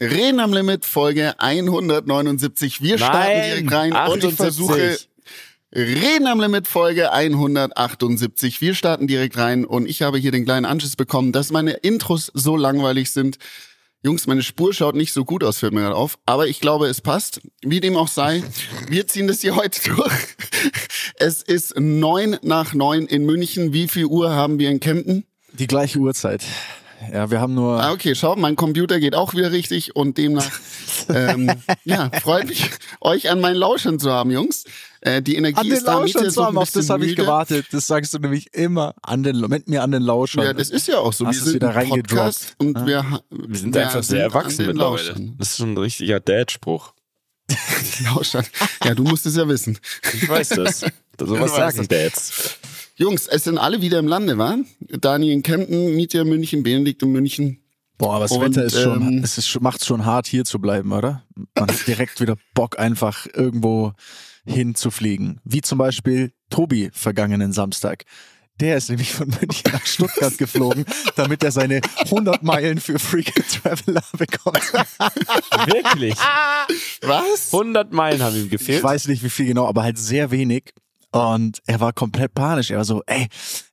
Reden am Limit, Folge 179. Wir starten Nein, direkt rein und ich 78. versuche. Reden am Limit, Folge 178. Wir starten direkt rein und ich habe hier den kleinen Anschiss bekommen, dass meine Intros so langweilig sind. Jungs, meine Spur schaut nicht so gut aus, fällt mir gerade auf. Aber ich glaube, es passt. Wie dem auch sei, wir ziehen das hier heute durch. Es ist neun nach neun in München. Wie viel Uhr haben wir in Kempten? Die gleiche Uhrzeit. Ja, wir haben nur. Ah, okay, schau, mein Computer geht auch wieder richtig und demnach, ähm, ja, freut mich, euch an meinen Lauschern zu haben, Jungs. Äh, die Energie An den ist da, Lauschern zu haben, auf das habe ich gewartet. Das sagst du nämlich immer an den, mit mir an den Lauschern. Ja, das ist ja auch so. Hast wir es sind wieder ein Podcast und reingedroppt. wir, ha- Wir sind wir einfach sehr erwachsen mittlerweile. Lauschern. Das ist schon ein richtiger Dad-Spruch. Lauschern. Ja, du musst es ja wissen. Ich weiß das. Sowas weißt sagen Dads. Jungs, es sind alle wieder im Lande, wa? Daniel in Kempten, Mietje in München, Benedikt in München. Boah, aber das Und, Wetter ist schon, ähm, es ist, schon- macht's schon hart, hier zu bleiben, oder? Man hat direkt wieder Bock, einfach irgendwo hinzufliegen. Wie zum Beispiel Tobi vergangenen Samstag. Der ist nämlich von München nach Stuttgart geflogen, damit er seine 100 Meilen für Freaking Traveler bekommt. Wirklich? Was? 100 Meilen haben ihm Ich gefehlt. weiß nicht, wie viel genau, aber halt sehr wenig. Und er war komplett panisch. Er war so, ey,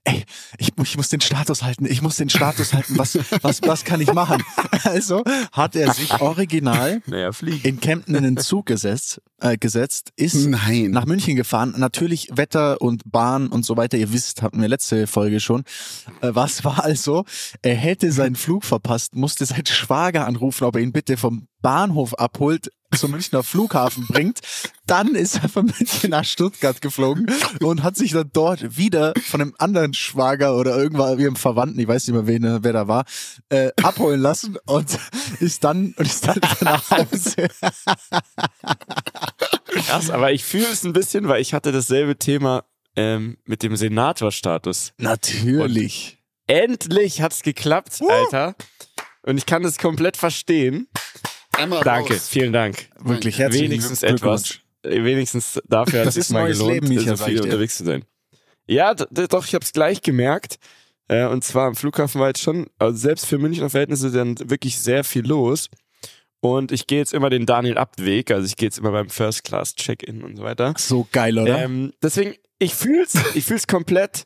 ey, ich, ich muss den Status halten, ich muss den Status halten, was, was, was kann ich machen? Also hat er sich original Naja, in Kempten in den Zug gesetzt, äh, gesetzt ist Nein. nach München gefahren. Natürlich Wetter und Bahn und so weiter. Ihr wisst, hatten wir letzte Folge schon. Äh, was war also? Er hätte seinen Flug verpasst, musste seinen Schwager anrufen, ob er ihn bitte vom Bahnhof abholt, zum Münchner Flughafen bringt. Dann ist er von München nach Stuttgart geflogen und hat sich dann dort wieder von einem anderen Schwager oder irgendwann ihrem Verwandten, ich weiß nicht mehr, wen, wer da war, äh, abholen lassen und ist dann und ist dann nach Hause. Krass, aber ich fühle es ein bisschen, weil ich hatte dasselbe Thema ähm, mit dem Senatorstatus. Natürlich. Endlich hat's geklappt, Alter. Und ich kann das komplett verstehen. Einmal Danke, raus. vielen Dank. Wirklich herzlichen Wenigstens Glückwunsch. etwas. Äh, Wenigstens dafür hat Das es ist mal neues gelohnt, Leben, Micha, so viel unterwegs zu sein. Ja, doch, ich habe es gleich gemerkt. Äh, und zwar am Flughafen war jetzt schon, also selbst für Münchner Verhältnisse dann wirklich sehr viel los. Und ich gehe jetzt immer den Daniel Abt-Weg, also ich gehe jetzt immer beim First Class Check-in und so weiter. So geil, oder? Ähm, deswegen, ich fühl's, ich fühl's komplett.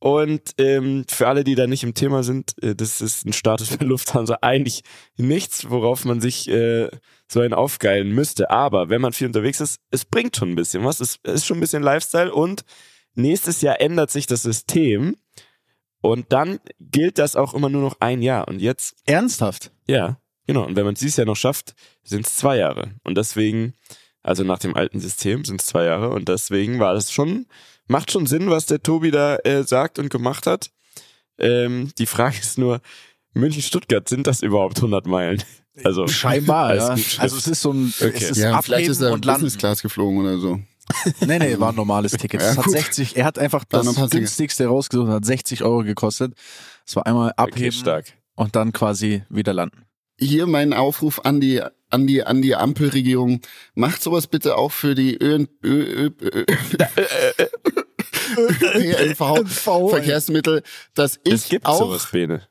Und ähm, für alle, die da nicht im Thema sind, äh, das ist ein Status für Lufthansa eigentlich nichts, worauf man sich äh, so einen aufgeilen müsste. Aber wenn man viel unterwegs ist, es bringt schon ein bisschen was. Es ist schon ein bisschen Lifestyle und nächstes Jahr ändert sich das System und dann gilt das auch immer nur noch ein Jahr. Und jetzt Ernsthaft? ja, genau. Und wenn man es dieses Jahr noch schafft, sind es zwei Jahre. Und deswegen, also nach dem alten System sind es zwei Jahre. Und deswegen war das schon, macht schon Sinn, was der Tobi da äh, sagt und gemacht hat. Ähm, die Frage ist nur, München-Stuttgart, sind das überhaupt 100 Meilen? Also Scheinbar, ja. Also es ist so ein, Okay. es ist Ja, vielleicht Abheben ist er und Landen. Business Class geflogen oder so. Nee, nee, war ein normales Ticket. Ja, Das hat gut. 60, er hat einfach das es. günstigste rausgesucht, hat 60 Euro gekostet. Es war einmal okay, abheben stark. und dann quasi wieder landen. Hier mein Aufruf an die an die an die Ampelregierung. Macht sowas bitte auch für die Ö Ö Ö ÖNV Verkehrsmittel, dass Es ich gibt auch sowas, Bene.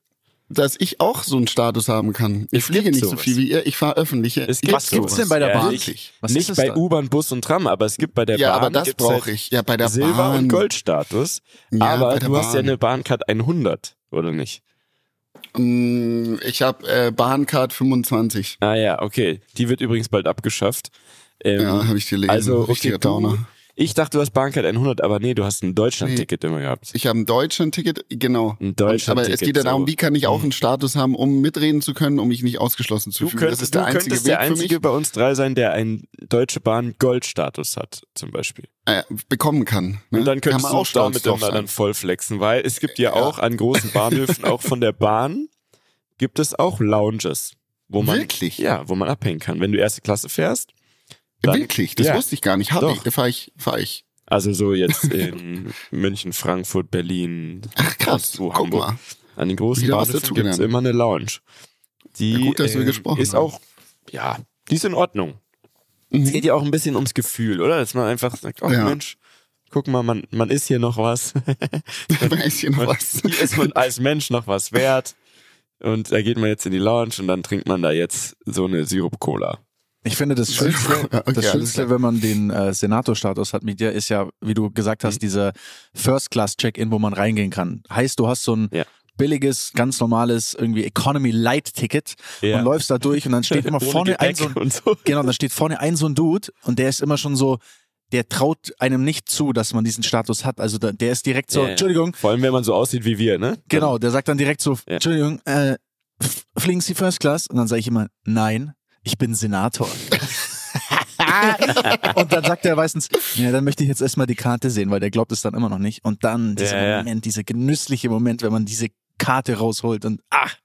Dass ich auch so einen Status haben kann. Ich Es fliege nicht so sowas. viel wie ihr, ich fahre öffentliche. Es gibt Was gibt's denn bei der Ja, Bahn? Wirklich? Was nicht bei? U-Bahn, Bus und Tram, aber es gibt bei der Ja, Bahn. aber das brauche halt ich. Ja, bei der Silber- Bahn. und Goldstatus. Ja, aber du hast ja Bahn. eine Bahncard 100, oder nicht? Mm, Ich habe äh, Bahncard 25. Ah ja, okay. Die wird übrigens bald abgeschafft. Ähm, Ja, habe ich gelesen. Also, Richtiger okay, du, Downer. Ich dachte, du hast Bahncard 100, aber nee, du hast ein Deutschland-Ticket immer gehabt. Ich habe ein Deutschland-Ticket, genau. Ein Deutschland-Ticket, Aber es geht ja darum, so. wie kann ich auch einen Status haben, um mitreden zu können, um mich nicht ausgeschlossen zu Du, fühlen. könntest, das ist der du einzige könntest Weg der Einzige für mich, bei uns drei sein, der einen Deutsche Bahn Goldstatus hat, zum Beispiel. äh, bekommen kann. Ne? Und dann kann könntest man du auch stolz damit sein. dann voll flexen, weil es gibt ja, auch an großen Bahnhöfen, auch von der Bahn, gibt es auch Lounges, wo man, Wirklich? ja, wo man abhängen kann. Wenn du erste Klasse fährst, dann- Wirklich? Das Ja. wusste ich gar nicht. Habe Doch. ich, da fahre ich, fahr ich. also so jetzt in München, Frankfurt, Berlin, Ach krass, guck Hamburg. mal. An den großen Bahnhöfen dazugelernt. gibt's immer eine Lounge. Die Ja, gut, dass wir ähm, gesprochen ist haben. auch, ja, die ist in Ordnung. Es Mhm. geht ja auch ein bisschen ums Gefühl, oder? Dass man einfach sagt, oh Ja. Mensch, guck mal, man, man ist hier noch was. Weiß hier noch Man- was. Hier ist man als Mensch noch was wert. Und da geht man jetzt in die Lounge und dann trinkt man da jetzt so eine Sirup-Cola. Ich finde das Schönste, Okay, das Schönste, wenn man den äh, Senatorstatus hat mit dir, ist ja, wie du gesagt Mhm. hast, dieser First-Class-Check-In, wo man reingehen kann. Heißt, du hast so ein Ja. billiges, ganz normales irgendwie Economy Light Ticket Ja. und läufst da durch und dann steht immer vorne ein so ein, so. genau, dann steht vorne ein so ein Dude und der ist immer schon so, der traut einem nicht zu, dass man diesen Status hat. Also da, der ist direkt so, Ja. Entschuldigung, Vor allem, wenn man so aussieht wie wir, ne? genau, der sagt dann direkt so. Entschuldigung, äh, fliegen Sie First Class? Und dann sage ich immer, nein, ich bin Senator. und dann sagt er meistens, ja, dann möchte ich jetzt erstmal die Karte sehen, weil der glaubt es dann immer noch nicht. Und dann dieser Ja, ja. Moment, dieser genüssliche Moment, wenn man diese Karte rausholt und ach,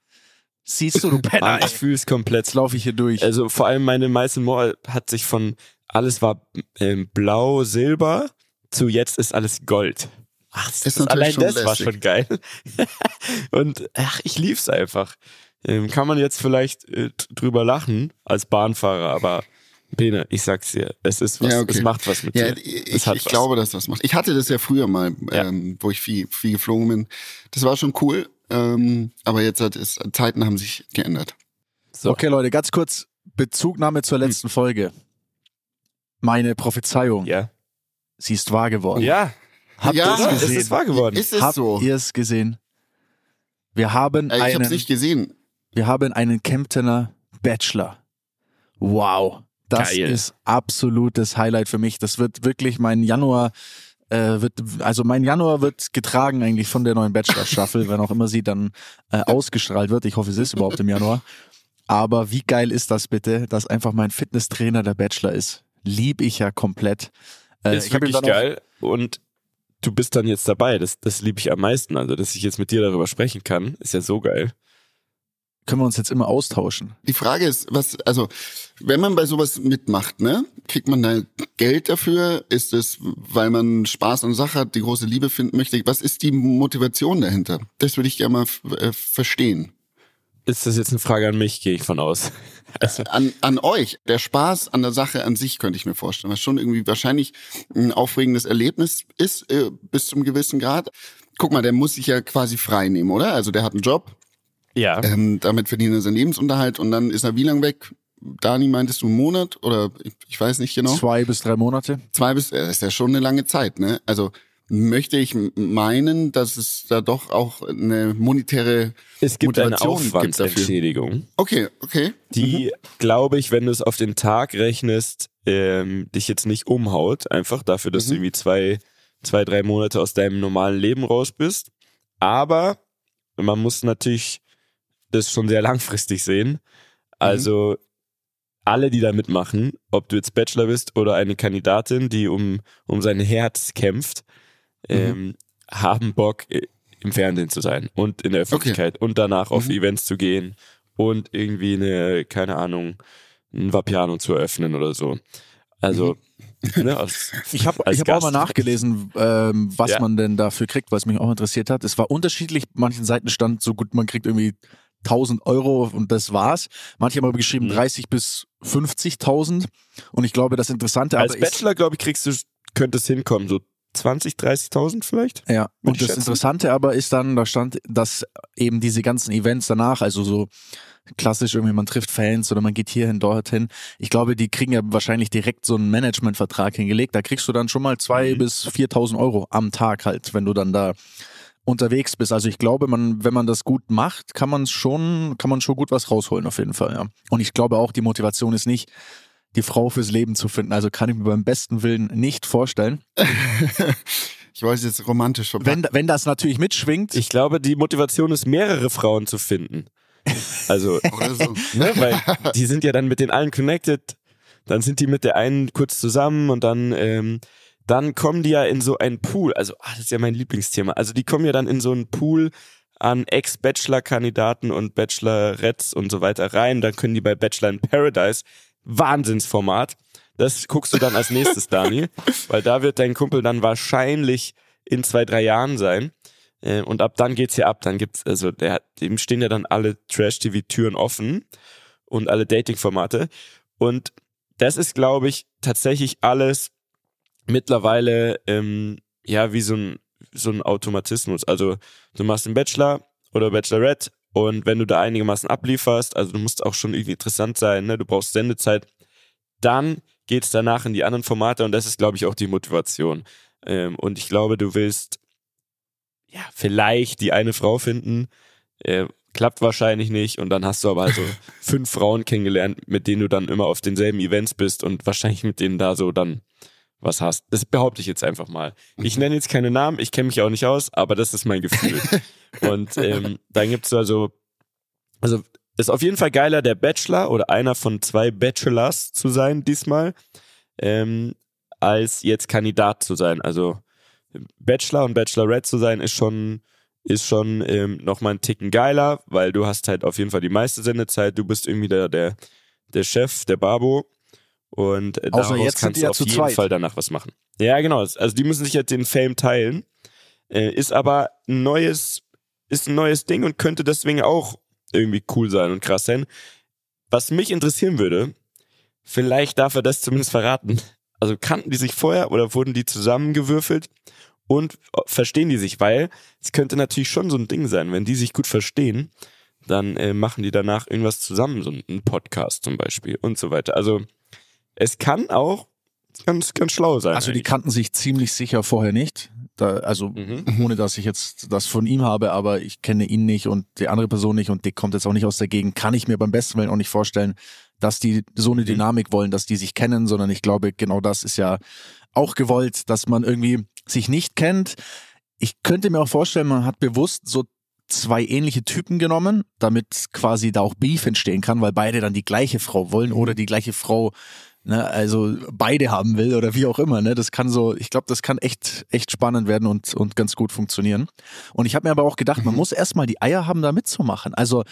siehst du, du Penner, Mann, ich es komplett. jetzt laufe ich hier durch. Also vor allem meine Mice More hat sich von alles war ähm, blau, silber zu jetzt ist alles Gold. Ach, das, Ist das, allein das schon war lässig. schon geil. Und ach, ich lieb's einfach. Ähm, kann man jetzt vielleicht äh, drüber lachen als Bahnfahrer, aber Bene, ich sag's dir, es ist was, Ja, okay. es macht was mit Ja, dir. ich, es ich was. glaube, dass das macht. Ich hatte das ja früher mal, Ja. ähm, wo ich viel, viel geflogen bin. Das war schon cool. Ähm, aber jetzt hat es, Zeiten haben sich geändert. So. Okay, Leute, ganz kurz Bezugnahme zur letzten Folge. Meine Prophezeiung, Ja. sie ist wahr geworden. Ja, Habt Ja, ihr es es gesehen? ist wahr geworden. Ist es Habt so? ihr es gesehen? Wir haben Äh, ich habe einen, es nicht gesehen. Wir haben einen Kemptener Bachelor. Wow. Das Geil. ist absolutes Highlight für mich. Das wird wirklich mein Januar, äh, wird, also mein Januar wird getragen eigentlich von der neuen Bachelor-Staffel, wenn auch immer sie dann äh, ausgestrahlt wird. Ich hoffe, es ist überhaupt im Januar. Aber wie geil ist das bitte, dass einfach mein Fitnesstrainer der Bachelor ist? Lieb ich ja komplett. Äh, ist wirklich geil und du bist dann jetzt dabei. Das, das liebe ich am meisten. Also, dass ich jetzt mit dir darüber sprechen kann, ist ja so geil. Können wir uns jetzt immer austauschen? Die Frage ist, was, also, wenn man bei sowas mitmacht, ne, kriegt man da Geld dafür? Ist es, weil man Spaß an Sache hat, die große Liebe finden möchte? Was ist die Motivation dahinter? Das würde ich gerne mal äh, verstehen. Ist das jetzt eine Frage an mich, gehe ich von aus. Also, An, an euch, der Spaß an der Sache an sich könnte ich mir vorstellen, was schon irgendwie wahrscheinlich ein aufregendes Erlebnis ist, äh, bis zum gewissen Grad. Guck mal, der muss sich ja quasi frei nehmen, oder? Also der hat einen Job, ja. ähm, damit verdient er seinen Lebensunterhalt und dann ist er wie lang weg? Dani, meintest du einen Monat oder ich, ich weiß nicht genau. Zwei bis drei Monate. Zwei bis, äh, das ist ja schon eine lange Zeit, ne? Also möchte ich meinen, dass es da doch auch eine monetäre Es gibt eine Motivation gibt dafür. Aufwandsentschädigung, Okay, okay. die, glaube ich, wenn du es auf den Tag rechnest, ähm, dich jetzt nicht umhaut. Einfach dafür, dass du Mhm. irgendwie zwei, zwei, drei Monate aus deinem normalen Leben raus bist. Aber man muss natürlich das schon sehr langfristig sehen. Also alle, die da mitmachen, ob du jetzt Bachelor bist oder eine Kandidatin, die um, um sein Herz kämpft, ähm, haben Bock, im Fernsehen zu sein und in der Öffentlichkeit und danach auf Mhm. Events zu gehen und irgendwie eine, keine Ahnung, ein Vapiano zu eröffnen oder so. Also, ne, als, Ich habe hab auch mal nachgelesen, ähm, was Ja. man denn dafür kriegt, was mich auch interessiert hat. Es war unterschiedlich. Manchen Seiten stand so gut, man kriegt irgendwie 1000 Euro und das war's. Manche haben aber geschrieben Mhm. 30 bis 50.000. Und ich glaube, das Interessante Als aber Bachelor, glaube ich, kriegst du, könnte es hinkommen, so 20, 30.000 vielleicht? Ja, und das schätzen. Interessante aber ist dann, da stand, dass eben diese ganzen Events danach, also so klassisch irgendwie, man trifft Fans oder man geht hierhin, dorthin. Ich glaube, die kriegen ja wahrscheinlich direkt so einen Managementvertrag hingelegt. Da kriegst du dann schon mal zwei Mhm. bis 4.000 Euro am Tag halt, wenn du dann da unterwegs bist. Also ich glaube, man, wenn man das gut macht, kann man schon, kann man schon gut was rausholen auf jeden Fall, ja. Und ich glaube auch, die Motivation ist nicht, die Frau fürs Leben zu finden. Also kann ich mir beim besten Willen nicht vorstellen. Ich es jetzt romantisch verpacken. Wenn, wenn das natürlich mitschwingt, Ich glaube, die Motivation ist, mehrere Frauen zu finden. Also, ne, weil die sind ja dann mit den allen connected, dann sind die mit der einen kurz zusammen und dann, ähm, dann kommen die ja in so einen Pool. Also, ah, das ist ja mein Lieblingsthema. Also, die kommen ja dann in so einen Pool an Ex-Bachelor-Kandidaten und Bachelorettes und so weiter rein. Dann können die bei Bachelor in Paradise Wahnsinnsformat. Das guckst du dann als nächstes, Dani, weil da wird dein Kumpel dann wahrscheinlich in zwei, drei Jahren sein. Äh, Und ab dann geht's ja ab. Dann gibt's, also der, dem stehen ja dann alle Trash-TV-Türen offen und alle Dating-Formate. Und das ist, glaube ich, tatsächlich alles mittlerweile ähm, ja wie so ein so ein Automatismus. Also du machst einen Bachelor oder Bachelorette Und wenn du da einigermaßen ablieferst, also du musst auch schon irgendwie interessant sein, ne? du brauchst Sendezeit, dann geht es danach in die anderen Formate und das ist, glaube ich, auch die Motivation. Ähm, und ich glaube, du willst ja vielleicht die eine Frau finden, äh, klappt wahrscheinlich nicht und dann hast du aber also fünf Frauen kennengelernt, mit denen du dann immer auf denselben Events bist und wahrscheinlich mit denen da so dann was hast. Das behaupte ich jetzt einfach mal. Ich nenne jetzt keine Namen, ich kenne mich auch nicht aus, aber das ist mein Gefühl. und ähm, dann gibt's also, also ist auf jeden Fall geiler, der Bachelor oder einer von zwei Bachelors zu sein diesmal, ähm, als jetzt Kandidat zu sein. Also Bachelor und Bachelorette zu sein ist schon ist schon ähm, nochmal einen Ticken geiler, weil du hast halt auf jeden Fall die meiste Sendezeit. Du bist irgendwie der, der, der Chef, der Babo. Und äh, Außer daraus kannst du ja auf zu jeden zweit. Fall danach was machen. Ja, genau. Also die müssen sich jetzt den Fame teilen. Äh, ist aber ein neues, ist ein neues Ding und könnte deswegen auch irgendwie cool sein und krass sein. Was mich interessieren würde, vielleicht darf er das zumindest verraten. Also kannten die sich vorher oder wurden die zusammengewürfelt und verstehen die sich? Weil es könnte natürlich schon so ein Ding sein, wenn die sich gut verstehen, dann äh, machen die danach irgendwas zusammen, so einen Podcast zum Beispiel und so weiter. Also es kann auch ganz, ganz schlau sein. Also die eigentlich. kannten sich ziemlich sicher vorher nicht. Da, also Mhm. ohne dass ich jetzt das von ihm habe, aber ich kenne ihn nicht und die andere Person nicht und die kommt jetzt auch nicht aus der Gegend, kann ich mir beim besten Willen auch nicht vorstellen, dass die so Mhm. eine Dynamik wollen, dass die sich kennen, sondern ich glaube, genau das ist ja auch gewollt, dass man irgendwie sich nicht kennt. Ich könnte mir auch vorstellen, man hat bewusst so zwei ähnliche Typen genommen, damit quasi da auch Beef entstehen kann, weil beide dann die gleiche Frau wollen oder die gleiche Frau ne, also beide haben will oder wie auch immer, ne? Das kann so, ich glaube, das kann echt echt spannend werden und und ganz gut funktionieren. Und ich habe mir aber auch gedacht, man muss erstmal die Eier haben, da mitzumachen. Also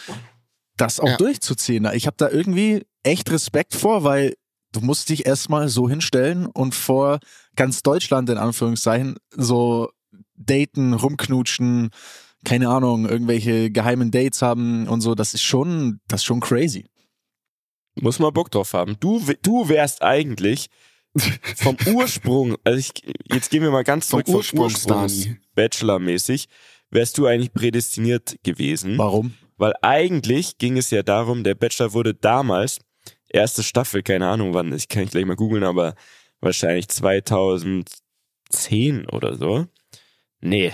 das auch Ja. durchzuziehen. Ich habe da irgendwie echt Respekt vor, weil du musst dich erstmal so hinstellen und vor ganz Deutschland in Anführungszeichen so daten, rumknutschen, keine Ahnung, irgendwelche geheimen Dates haben und so, das ist schon, das ist schon crazy. Muss man Bock drauf haben. Du, du wärst eigentlich vom Ursprung, also ich, jetzt gehen wir mal ganz zurück vom Ursprungs Dani. Bachelor-mäßig, wärst du eigentlich prädestiniert gewesen. Warum? Weil eigentlich ging es ja darum, der Bachelor wurde damals, erste Staffel, keine Ahnung wann, ich kann ich gleich mal googeln, aber wahrscheinlich 2010 oder so. Nee,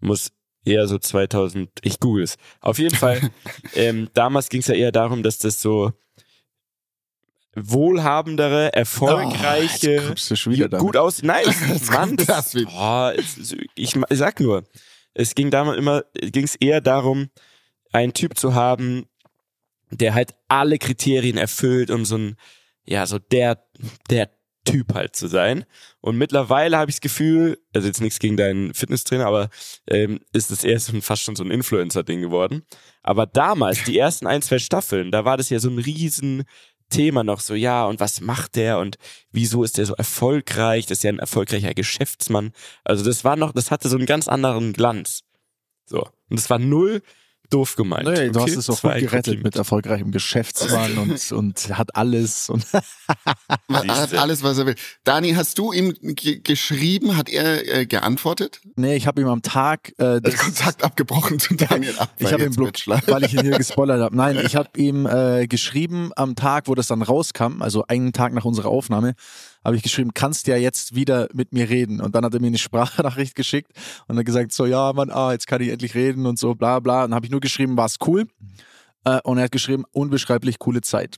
muss eher so 2000, ich google es. Auf jeden Fall, ähm, damals ging es ja eher darum, dass das so wohlhabendere, erfolgreiche, Oh, wieder damit. gut aus. Nein, Mann, das oh, ich, ich sag nur, es ging damals immer, ging es eher darum, einen Typ zu haben, der halt alle Kriterien erfüllt, um so ein, ja, so der, der Typ halt zu sein. Und mittlerweile habe ich das Gefühl, also jetzt nichts gegen deinen Fitnesstrainer, aber ähm, ist es eher so ein, fast schon so ein Influencer-Ding geworden. Aber damals, die ersten ein, zwei Staffeln, da war das ja so ein riesen Thema noch so, ja, und was macht der und wieso ist der so erfolgreich? Das ist ja ein erfolgreicher Geschäftsmann. Also das war noch, das hatte so einen ganz anderen Glanz. So. Und das war null doof gemeint. Nee, du okay? hast es auch gut gerettet Kompliment. mit erfolgreichem Geschäftsmann und, und hat alles und hat alles, was er will. Dani, hast du ihm ge geschrieben? Hat er äh, geantwortet? nee, ich habe ihm am Tag äh, das, Kontakt abgebrochen zu Daniel ab. ich habe ihn blockiert, weil ich ihn hier gespoilert habe. Nein, ich habe ihm äh, geschrieben am Tag, wo das dann rauskam, also einen Tag nach unserer Aufnahme, habe ich geschrieben, kannst ja jetzt wieder mit mir reden. Und dann hat er mir eine Sprachnachricht geschickt und hat gesagt, so ja, Mann, ah, jetzt kann ich endlich reden und so, bla bla. Und habe ich nur geschrieben, war's cool. Äh, und er hat geschrieben, unbeschreiblich coole Zeit.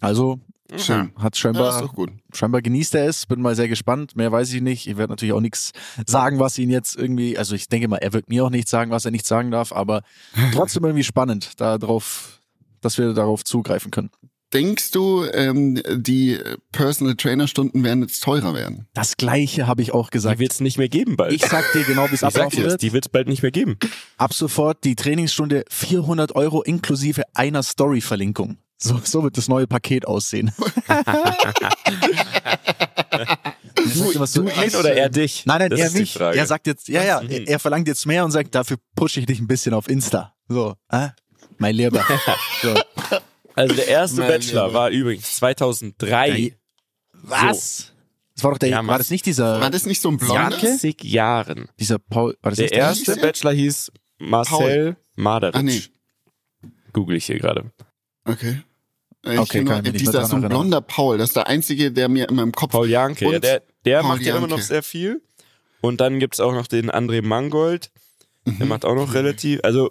Also Schön. hat Ja, scheinbar gut. scheinbar genießt er es. Bin mal sehr gespannt. Mehr weiß ich nicht. Ich werde natürlich auch nichts sagen, was ihn jetzt irgendwie, also ich denke mal, er wird mir auch nichts sagen, was er nicht sagen darf, aber trotzdem irgendwie spannend, da drauf, dass wir darauf zugreifen können. Denkst du, ähm, die Personal Trainer Stunden werden jetzt teurer werden? Das gleiche habe ich auch Die gesagt. wird es nicht mehr geben bald. Ich sag dir genau, wie es ablaufen wird. die wird es bald nicht mehr geben. Ab sofort die Trainingsstunde 400 Euro inklusive einer Story-Verlinkung. So, so wird das neue Paket aussehen. Du, was du- du ihn oder er dich? Nein, nein, das er die mich. Er sagt jetzt, ja, ja, Mhm. er, er verlangt jetzt mehr und sagt, dafür pushe ich dich ein bisschen auf Insta. So, äh? mein Lieber. So. Also der erste Mein Bachelor Lieber. war übrigens 2003. Was? Das war doch der, Ja, war Mann. das nicht dieser, War das nicht so ein blonder? Janke? 20 Jahren. dieser Paul, war das Der nicht erste hieß der? Bachelor hieß Marcel Madaric. Ah, nee. google ich hier gerade. Okay. Ich Okay, kann nur- ich nicht dieser dran so ein erinnern. blonder Paul, das ist der einzige, der mir in meinem Kopf. Paul Janke, ja, der, der Paul macht ja immer noch Janke. sehr viel. Und dann gibt's auch noch den André Mangold, der macht auch noch relativ, also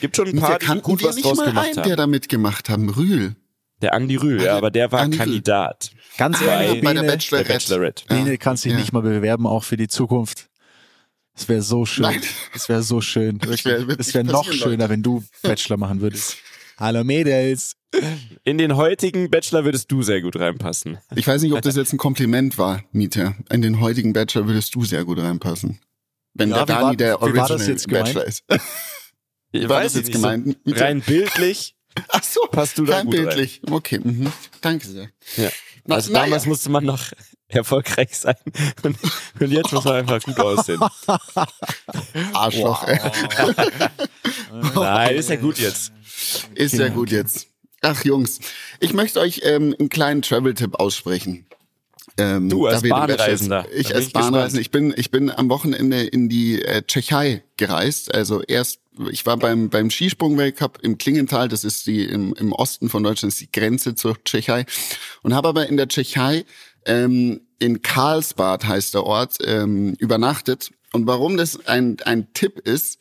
gibt schon ein Der paar, die kannten gut wir was nicht draus mal gemacht einen, haben. der da mitgemacht haben. Rühl. Der Andi Rühl, ja, aber der war Andi. Kandidat. Ganz Bei- ehrlich, bei der Bene, Bachelorette. Der Bachelorette. Ja. Bene kannst dich Ja. nicht mal bewerben, auch für die Zukunft. Das wäre so schön. Nein. Das wäre so schön. Wär- nicht wäre noch passieren, schöner, Leute. wenn du Bachelor machen würdest. Hallo Mädels. In den heutigen Bachelor würdest du sehr gut reinpassen. Ich weiß nicht, ob das jetzt ein Kompliment war, Mieter. In den heutigen Bachelor würdest du sehr gut reinpassen. Wenn Ja, der wie Dani war- der wie war Original das jetzt gemeint? Bachelor ist. Ich war weiß das jetzt so gemeint? Mieter? rein bildlich Ach so, passt du da rein gut rein. bildlich. Okay, mhm. danke sehr. Ja. Na- Also damals musste man noch erfolgreich sein und, und jetzt muss man einfach gut aussehen. Arschloch. ey. Nein, ist ja gut jetzt. Ist ja gut jetzt. Ach Jungs, ich möchte euch ähm, einen kleinen Travel-Tipp aussprechen. Ähm, Du als Bahnreisender. Ich bin als. Bahnreisender. Ich bin, ich bin am Wochenende in die äh, Tschechei gereist. Also erst, ich war beim, beim Skisprung-Weltcup im Klingenthal. Das ist die im, im Osten von Deutschland, ist die Grenze zur Tschechei. Und habe aber in der Tschechei ähm, in Karlsbad heißt der Ort ähm, übernachtet. Und warum das ein, ein Tipp ist,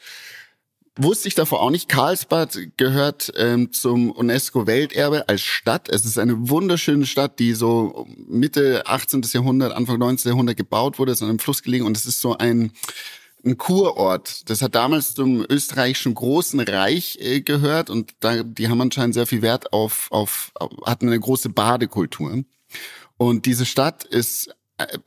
Wusste ich davor auch nicht. Karlsbad gehört ähm, zum UNESCO-Welterbe als Stadt. Es ist eine wunderschöne Stadt, die so Mitte 18. Jahrhundert, Anfang 19. Jahrhundert gebaut wurde, ist an einem Fluss gelegen und es ist so ein, ein Kurort. Das hat damals zum österreichischen Großen Reich äh, gehört und da, die haben anscheinend sehr viel Wert auf, auf, auf hatten eine große Badekultur. Und diese Stadt ist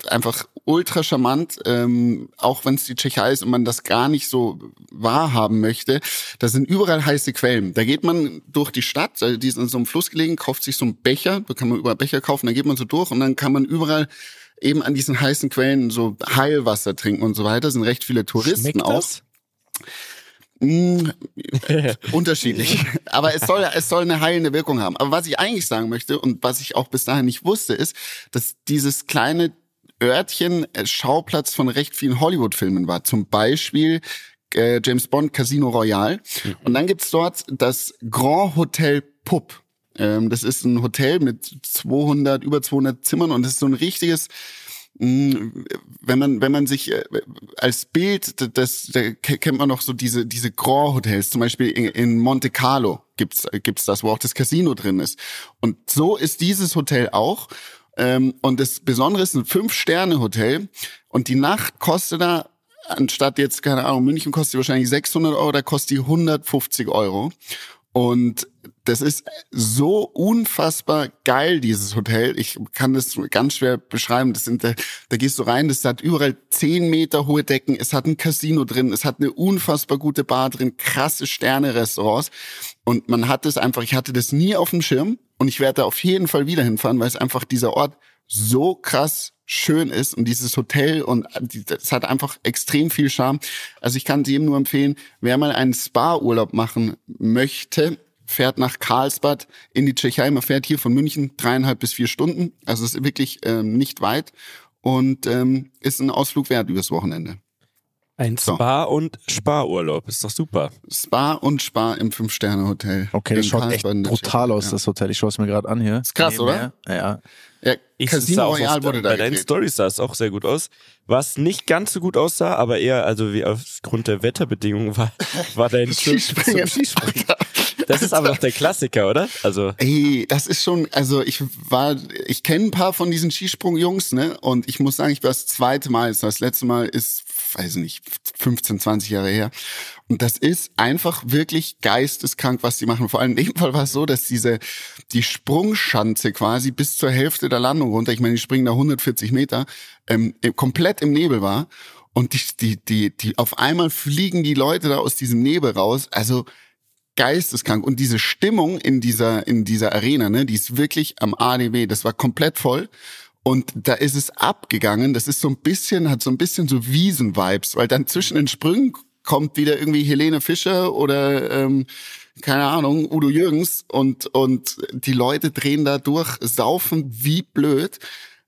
einfach ultra charmant, ähm, auch wenn es die Tschechei ist und man das gar nicht so wahrhaben möchte. Da sind überall heiße Quellen. Da geht man durch die Stadt, äh, die ist in so einem Fluss gelegen, kauft sich so einen Becher, da kann man überall Becher kaufen, da geht man so durch und dann kann man überall eben an diesen heißen Quellen so Heilwasser trinken und so weiter. Sind recht viele Touristen Schmeckt auch. das? Mm, unterschiedlich. Aber es soll, es soll eine heilende Wirkung haben. Aber was ich eigentlich sagen möchte und was ich auch bis dahin nicht wusste, ist, dass dieses kleine Örtchen äh, Schauplatz von recht vielen Hollywood-Filmen war. Zum Beispiel äh, James Bond Casino Royale. Und dann gibt's dort das Grand Hotel Pup. Ähm, das ist ein Hotel mit 200, über 200 Zimmern und es ist so ein richtiges mh, wenn man wenn man sich äh, als Bild das da ke- kennt man noch so diese diese Grand Hotels. Zum Beispiel in, in Monte Carlo gibt's gibt's das wo auch das Casino drin ist. Und so ist dieses Hotel auch. Ähm, und das Besondere ist ein fünf Sterne Hotel und die Nacht kostet da anstatt jetzt keine Ahnung München kostet die wahrscheinlich 600 Euro da kostet die 150 Euro. Und das ist so unfassbar geil, dieses Hotel. Ich kann das ganz schwer beschreiben. Das sind, da, da gehst du rein, das hat überall zehn Meter hohe Decken, es hat ein Casino drin, es hat eine unfassbar gute Bar drin, krasse Sterne-Restaurants. Und man hat es einfach, ich hatte das nie auf dem Schirm und ich werde da auf jeden Fall wieder hinfahren, weil es einfach dieser Ort so krass schön ist und dieses Hotel und die- es hat einfach extrem viel Charme. Also ich kann jedem nur empfehlen, wer mal einen Spa-Urlaub machen möchte, fährt nach Karlsbad in die Tschechei. Man fährt hier von München dreieinhalb bis vier Stunden. Also es ist wirklich ähm, nicht weit und ähm, ist ein Ausflug wert übers Wochenende. Ein So. Spa- und Sparurlaub, ist doch super. Spa und Spar im Fünf-Sterne-Hotel. Okay, das schaut echt Karlsbad der brutal aus, Ja. das Hotel. Ich schaue es mir gerade an hier. Ist krass, oder? Ja, ja. Ich sah Casino auf- wurde da Bei deinen. Stories sah es auch sehr gut aus. Was nicht ganz so gut aussah, aber eher, also wie aufgrund der Wetterbedingungen war, war dein Skispringen. Skispringen. Das ist aber noch der Klassiker, oder? Also, Ey, das ist schon, also ich war, ich kenne ein paar von diesen Skisprung-Jungs, ne? Und ich muss sagen, ich war das zweite Mal, das letzte Mal ist, weiß nicht, 15, 20 Jahre her. Und das ist einfach wirklich geisteskrank, was die machen. Vor allem in dem Fall war es so, dass diese, die Sprungschanze quasi bis zur Hälfte der Landung runter, ich meine, die springen da 140 Meter, ähm, komplett im Nebel war. Und die, die, die, die, auf einmal fliegen die Leute da aus diesem Nebel raus. Also, geisteskrank. Und diese Stimmung in dieser, in dieser Arena, ne, die ist wirklich am ADW. Das war komplett voll. Und da ist es abgegangen. Das ist so ein bisschen, hat so ein bisschen so Wiesen-Vibes, weil dann zwischen den Sprüngen kommt wieder irgendwie Helene Fischer oder, ähm, keine Ahnung, Udo Jürgens und, und die Leute drehen da durch, saufen wie blöd.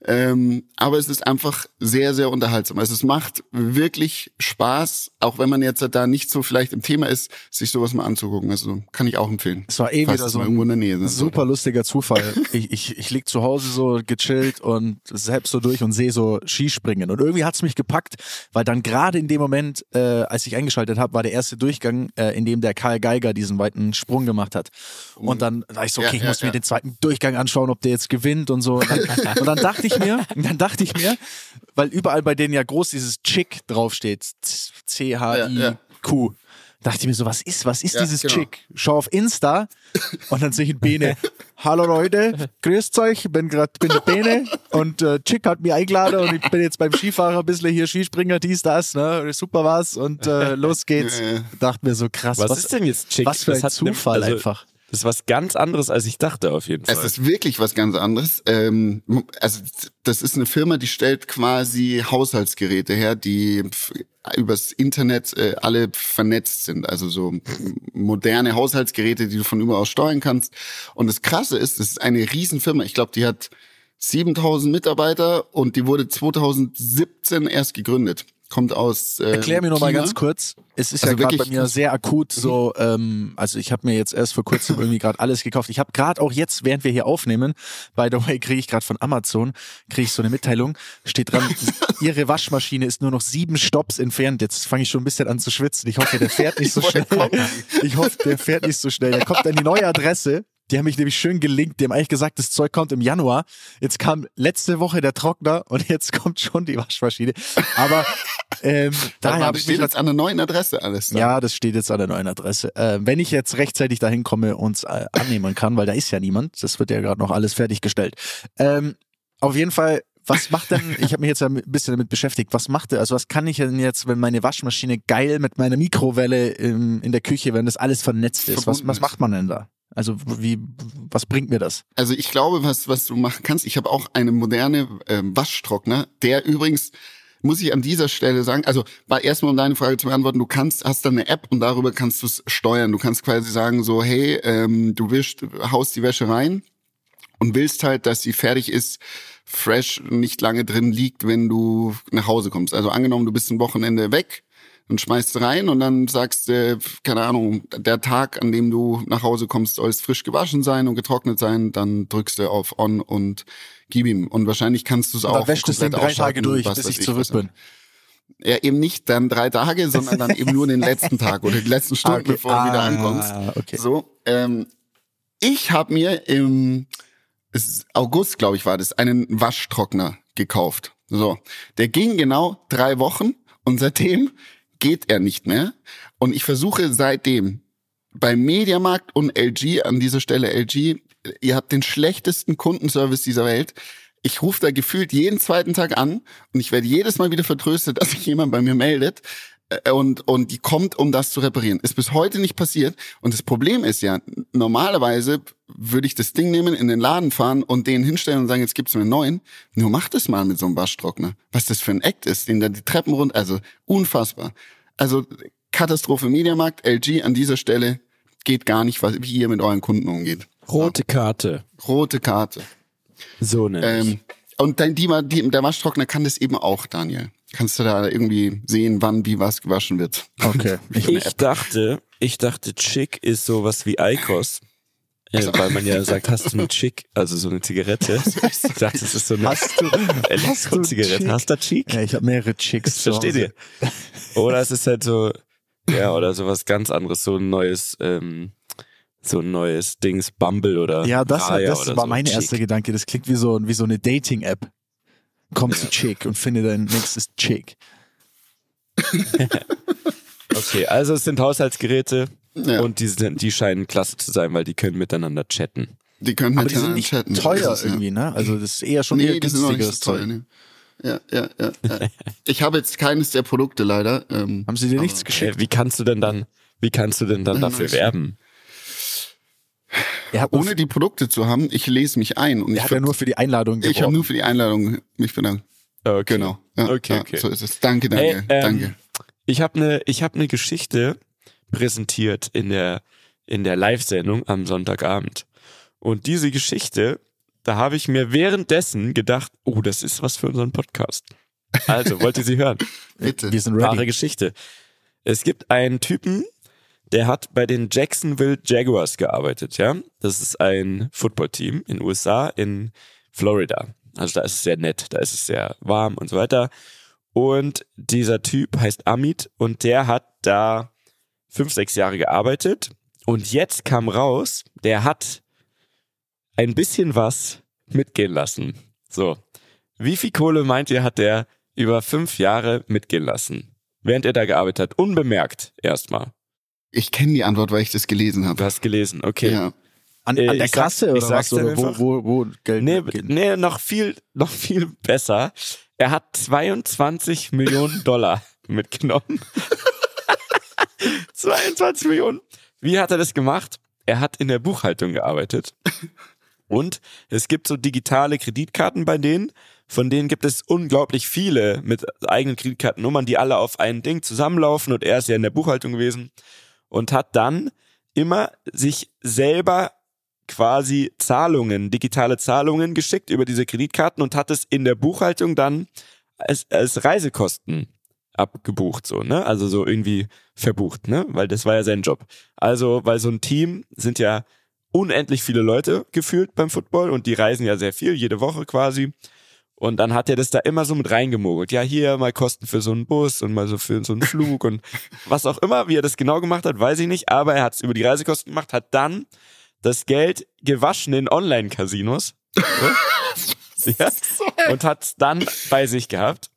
Ähm, aber es ist einfach sehr, sehr unterhaltsam. Also es macht wirklich Spaß, auch wenn man jetzt da nicht so vielleicht im Thema ist, sich sowas mal anzugucken. Also kann ich auch empfehlen. Es war eh Falls wieder es so irgendwo in der Nähe super lustiger Zufall. ich, ich, ich lieg zu Hause so gechillt und selbst so durch und sehe so Skispringen. Und irgendwie hat's mich gepackt, weil dann gerade in dem Moment, äh, als ich eingeschaltet habe, war der erste Durchgang, äh, in dem der Karl Geiger diesen weiten Sprung gemacht hat. Und dann war ich so, okay, Ja, ich ja, muss mir ja. den zweiten Durchgang anschauen, ob der jetzt gewinnt und so. Und dann, und dann dachte ich mir, und dann dachte ich mir, weil überall bei denen ja groß dieses Chick draufsteht, C-H-I-Q. Dachte ich mir so, was ist, was ist Ja, dieses genau. Chick? Schau auf Insta und dann sehe ich ein Bene. Hallo Leute, grüßt euch, ich bin gerade bin der Bene und äh, Chick hat mich eingeladen und ich bin jetzt beim Skifahrer ein bisschen hier Skispringer, dies, das, ne? Super was und äh, los geht's. Dachte mir so krass, Was, was, ist denn jetzt Chick? was für ein Das hat ne- Zufall also, einfach. Das ist was ganz anderes, als ich dachte, auf jeden Fall. Es ist wirklich was ganz anderes. Ähm, also das ist eine Firma, die stellt quasi Haushaltsgeräte her, die übers Internet äh, alle vernetzt sind. Also so moderne Haushaltsgeräte, die du von überall aus steuern kannst. Und das Krasse ist, es ist eine Riesenfirma. Ich glaube, die hat 7000 Mitarbeiter und die wurde 2017 erst gegründet. Kommt aus äh, Erklär mir noch mal China. ganz kurz. Es ist Also ja gerade bei wirklich- mir sehr akut so, ähm, also ich habe mir jetzt erst vor kurzem irgendwie gerade alles gekauft. Ich habe gerade auch jetzt, während wir hier aufnehmen, by the way, kriege ich gerade von Amazon, kriege ich so eine Mitteilung, steht dran, ihre Waschmaschine ist nur noch sieben Stops entfernt. Jetzt fange ich schon ein bisschen an zu schwitzen. Ich hoffe, der fährt nicht so schnell. Ich hoffe, der fährt nicht so schnell. Der kommt an die neue Adresse. Die haben mich nämlich schön gelinkt. Die haben eigentlich gesagt, das Zeug kommt im Januar. Jetzt kam letzte Woche der Trockner und jetzt kommt schon die Waschmaschine. Aber ähm, daher habe ich steht jetzt an der neuen Adresse alles. Da. ja, das steht jetzt an der neuen Adresse. Äh, wenn ich jetzt rechtzeitig dahin komme und es äh, annehmen kann, weil da ist ja niemand, das wird ja gerade noch alles fertiggestellt. Ähm, auf jeden Fall, was macht denn, ich habe mich jetzt ein bisschen damit beschäftigt, was macht der, also was kann ich denn jetzt, wenn meine Waschmaschine geil mit meiner Mikrowelle im, in der Küche, wenn das alles vernetzt ist, was, was macht man denn da? Also wie, was bringt mir das? Also ich glaube, was, was du machen kannst, ich habe auch eine moderne ähm, Waschtrockner, der übrigens, muss ich an dieser Stelle sagen, also war erstmal um deine Frage zu beantworten, du kannst, hast dann eine App und darüber kannst du es steuern. Du kannst quasi sagen so, hey, ähm, du wischst, haust die Wäsche rein und willst halt, dass sie fertig ist, fresh, nicht lange drin liegt, wenn du nach Hause kommst. Also angenommen, du bist ein Wochenende weg, dann schmeißt rein und dann sagst du, keine Ahnung, der Tag, an dem du nach Hause kommst, soll es frisch gewaschen sein und getrocknet sein, dann drückst du auf On und gib ihm. Und wahrscheinlich kannst du es auch wäscht komplett drei Tage durch, was bis weiß ich zurück bin. Ja, eben nicht dann drei Tage, sondern dann eben nur den letzten Tag oder die letzten Stunden, Okay. bevor du wieder Ah, ankommst. okay. So, ähm, ich habe mir im August, glaube ich, war das, einen Waschtrockner gekauft. So, der ging genau drei Wochen und seitdem geht er nicht mehr. Und ich versuche seitdem bei Mediamarkt und LG, an dieser Stelle LG, ihr habt den schlechtesten Kundenservice dieser Welt. Ich rufe da gefühlt jeden zweiten Tag an und ich werde jedes Mal wieder vertröstet, dass sich jemand bei mir meldet und, und die kommt, um das zu reparieren. Ist bis heute nicht passiert. Und das Problem ist ja, normalerweise würde ich das Ding nehmen, in den Laden fahren und den hinstellen und sagen, jetzt gibt's mir einen neuen. Nur mach das mal mit so einem Waschtrockner. Was das für ein Act ist, den da die Treppen rund, also unfassbar. Also Katastrophe Mediamarkt, LG an dieser Stelle geht gar nicht, was, wie ihr mit euren Kunden umgeht. Rote Karte. Rote Karte. So ne. Ähm, und dann die, die, der Waschtrockner kann das eben auch, Daniel. Kannst du da irgendwie sehen, wann wie was gewaschen wird. Okay. Ich dachte, ich dachte, Chick ist sowas wie Icos. Äh, weil man ja sagt, hast du eine Chick, also so eine Zigarette. Ich dachte, das ist so eine Hast du, Elektro-Zigarette. Chick? Hast du Chick? Ja, ich habe mehrere Chicks. Versteht ihr? Oder es ist halt so, ja, oder sowas ganz anderes, so ein neues, ähm, so ein neues Dings, Bumble oder Ja, das, Raya das oder war so. mein Chick. erster Gedanke. Das klingt wie so, wie so eine Dating-App. Komm zu Chick und finde dein nächstes Chick. Okay, also es sind Haushaltsgeräte Ja. und die, sind, die scheinen klasse zu sein, weil die können miteinander chatten. Die können Aber die sind miteinander nicht chatten. teuer Das ist, ja. irgendwie, ne? Also das ist eher schon Nee, eher günstigeres so teuer. Zeug. Nee. Ja, ja, ja, ja. Ich habe jetzt keines der Produkte leider. Ähm, Haben sie dir nichts geschickt? Wie kannst du denn dann, wie kannst du denn dann Nein, dafür nein, werben? Er hat, Ohne die Produkte zu haben, ich lese mich ein. Und er ich, hat ja nur für die Einladung ich habe geworben. nur für die Einladung mich bedankt. Okay. Genau. Ja, Okay, ja, okay. So ist es. Danke, Daniel. Hey, ähm, Danke. Ich habe eine ich hab ne Geschichte präsentiert in der, in der Live-Sendung am Sonntagabend. Und diese Geschichte da habe ich mir währenddessen gedacht, oh, das ist was für unseren Podcast. Also, wollt ihr sie hören? Bitte. Wir sind Wahre ready. Geschichte. Es gibt einen Typen, der hat bei den Jacksonville Jaguars gearbeitet, ja. Das ist ein Footballteam in den USA, in Florida. Also da ist es sehr nett, da ist es sehr warm und so weiter. Und dieser Typ heißt Amit und der hat da fünf, sechs Jahre gearbeitet. Und jetzt kam raus, der hat ein bisschen was mitgehen lassen. So. Wie viel Kohle meint ihr, hat der über fünf Jahre mitgehen lassen? Während er da gearbeitet hat. Unbemerkt erstmal. Ich kenne die Antwort, weil ich das gelesen Du habe. hast gelesen, okay. Ja. An, Äh, an der ich sag- Kasse ich oder was? Oder wo, wo, wo Geld Nee, nee, noch viel, noch viel besser. Er hat 22 Millionen Dollar mitgenommen. 22 Millionen. Wie hat er das gemacht? Er hat in der Buchhaltung gearbeitet. Und es gibt so digitale Kreditkarten bei denen. Von denen gibt es unglaublich viele mit eigenen Kreditkartennummern, die alle auf ein Ding zusammenlaufen. Und er ist ja in der Buchhaltung gewesen und hat dann immer sich selber quasi Zahlungen, digitale Zahlungen geschickt über diese Kreditkarten und hat es in der Buchhaltung dann als, als Reisekosten abgebucht, so, ne? Also so irgendwie verbucht, ne? Weil das war ja sein Job. Also, weil so ein Team sind ja unendlich viele Leute gefühlt beim Football und die reisen ja sehr viel, jede Woche quasi. Und dann hat er das da immer so mit reingemogelt. Ja, hier mal Kosten für so einen Bus und mal so für so einen Flug und was auch immer. Wie er das genau gemacht hat, weiß ich nicht. Aber er hat es über die Reisekosten gemacht, hat dann das Geld gewaschen in Online-Casinos. Ja. Und hat es dann bei sich gehabt.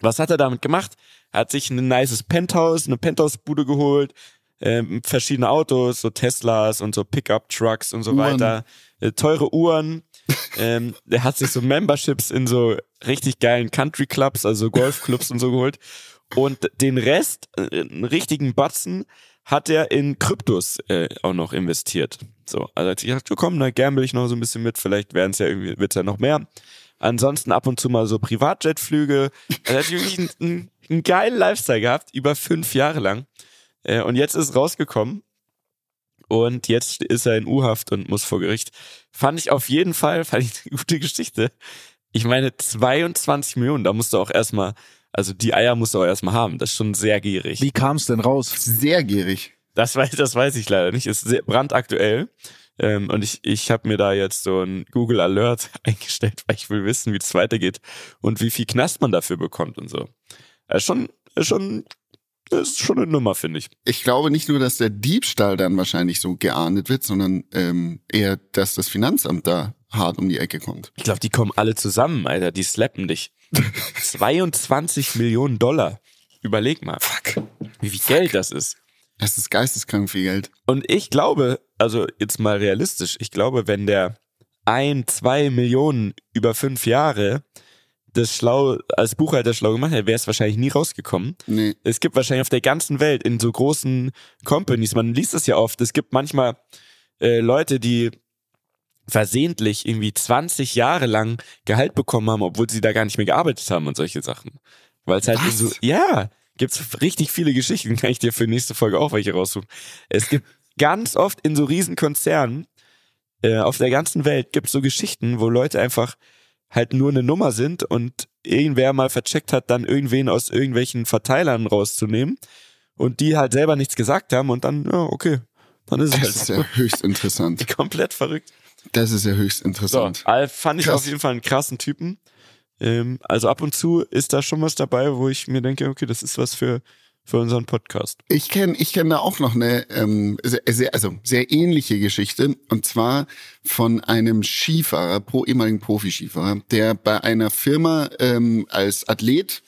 Was hat er damit gemacht? Er hat sich ein nices Penthouse, eine Penthouse-Bude geholt, ähm, verschiedene Autos, so Teslas und so Pickup-Trucks und so Uhren. weiter, äh, teure Uhren. Ähm, der hat sich so Memberships in so richtig geilen Country-Clubs, also Golfclubs und so geholt. Und den Rest, äh, einen richtigen Batzen, hat er in Kryptos äh, auch noch investiert. So, also hat sich gedacht, komm, da gamble ich noch so ein bisschen mit, vielleicht werden es ja irgendwie, wird's ja noch mehr. Ansonsten ab und zu mal so Privatjetflüge. Er hat wirklich einen, einen, einen geilen Lifestyle gehabt, über fünf Jahre lang. Äh, und jetzt ist rausgekommen. Und jetzt ist er in U-Haft und muss vor Gericht. Fand ich auf jeden Fall, fand ich eine gute Geschichte. Ich meine, 22 Millionen, da musst du auch erstmal, also die Eier musst du auch erstmal haben. Das ist schon sehr gierig. Wie kam es denn raus? Sehr gierig. Das weiß, das weiß ich leider nicht. Ist sehr brandaktuell. Ähm, und ich, ich habe mir da jetzt so ein Google Alert eingestellt, weil ich will wissen, wie das weitergeht und wie viel Knast man dafür bekommt und so. Das ist schon, ist schon, das ist schon eine Nummer, finde ich. Ich glaube nicht nur, dass der Diebstahl dann wahrscheinlich so geahndet wird, sondern ähm, eher, dass das Finanzamt da hart um die Ecke kommt. Ich glaube, die kommen alle zusammen, Alter. Die slappen dich. 22 Millionen Dollar. Überleg mal. Fuck. Wie viel Geld das ist. Das ist geisteskrank viel Geld. Und ich glaube, also jetzt mal realistisch, ich glaube, wenn der ein, zwei Millionen über fünf Jahre das schlau, als Buchhalter schlau gemacht hätte, wäre es wahrscheinlich nie rausgekommen. Nee. Es gibt wahrscheinlich auf der ganzen Welt in so großen Companies, man liest es ja oft, es gibt manchmal äh, Leute, die versehentlich irgendwie 20 Jahre lang Gehalt bekommen haben, obwohl sie da gar nicht mehr gearbeitet haben und solche Sachen. Weil es halt Was? so, ja, gibt's richtig viele Geschichten, kann ich dir für nächste Folge auch welche raussuchen. Es gibt ganz oft in so riesen Konzernen äh, auf der ganzen Welt gibt's so Geschichten, wo Leute einfach halt nur eine Nummer sind und irgendwer mal vercheckt hat, dann irgendwen aus irgendwelchen Verteilern rauszunehmen und die halt selber nichts gesagt haben und dann, ja, okay, dann ist es Das halt ist so. ja höchst interessant. komplett verrückt. Das ist ja höchst So, interessant. also fand ich Krass. auf jeden Fall einen krassen Typen. Ähm, also ab und zu ist da schon was dabei, wo ich mir denke, okay, das ist was für, für unseren Podcast. Ich kenne ich kenn da auch noch eine ähm, sehr, sehr, also sehr ähnliche Geschichte und zwar von einem Skifahrer, pro ehemaligen Profi-Skifahrer, der bei einer Firma ähm, als Athlet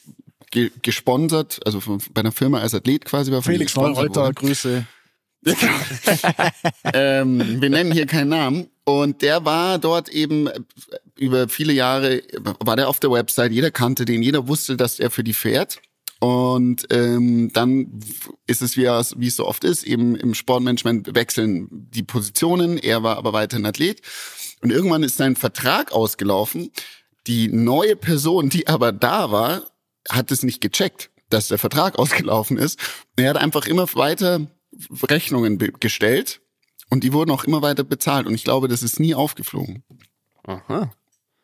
ge gesponsert, also von, bei einer Firma als Athlet quasi war. von Felix wurde. Grüße. ähm, wir nennen hier keinen Namen. Und der war dort eben äh, über viele Jahre, war der auf der Website, jeder kannte den, jeder wusste, dass er für die fährt. Und ähm, dann ist es, wie es, wie es so oft ist, eben im Sportmanagement wechseln die Positionen. Er war aber weiterhin Athlet. Und irgendwann ist sein Vertrag ausgelaufen. Die neue Person, die aber da war, hat es nicht gecheckt, dass der Vertrag ausgelaufen ist. Er hat einfach immer weiter Rechnungen gestellt und die wurden auch immer weiter bezahlt und ich glaube, das ist nie aufgeflogen. Aha.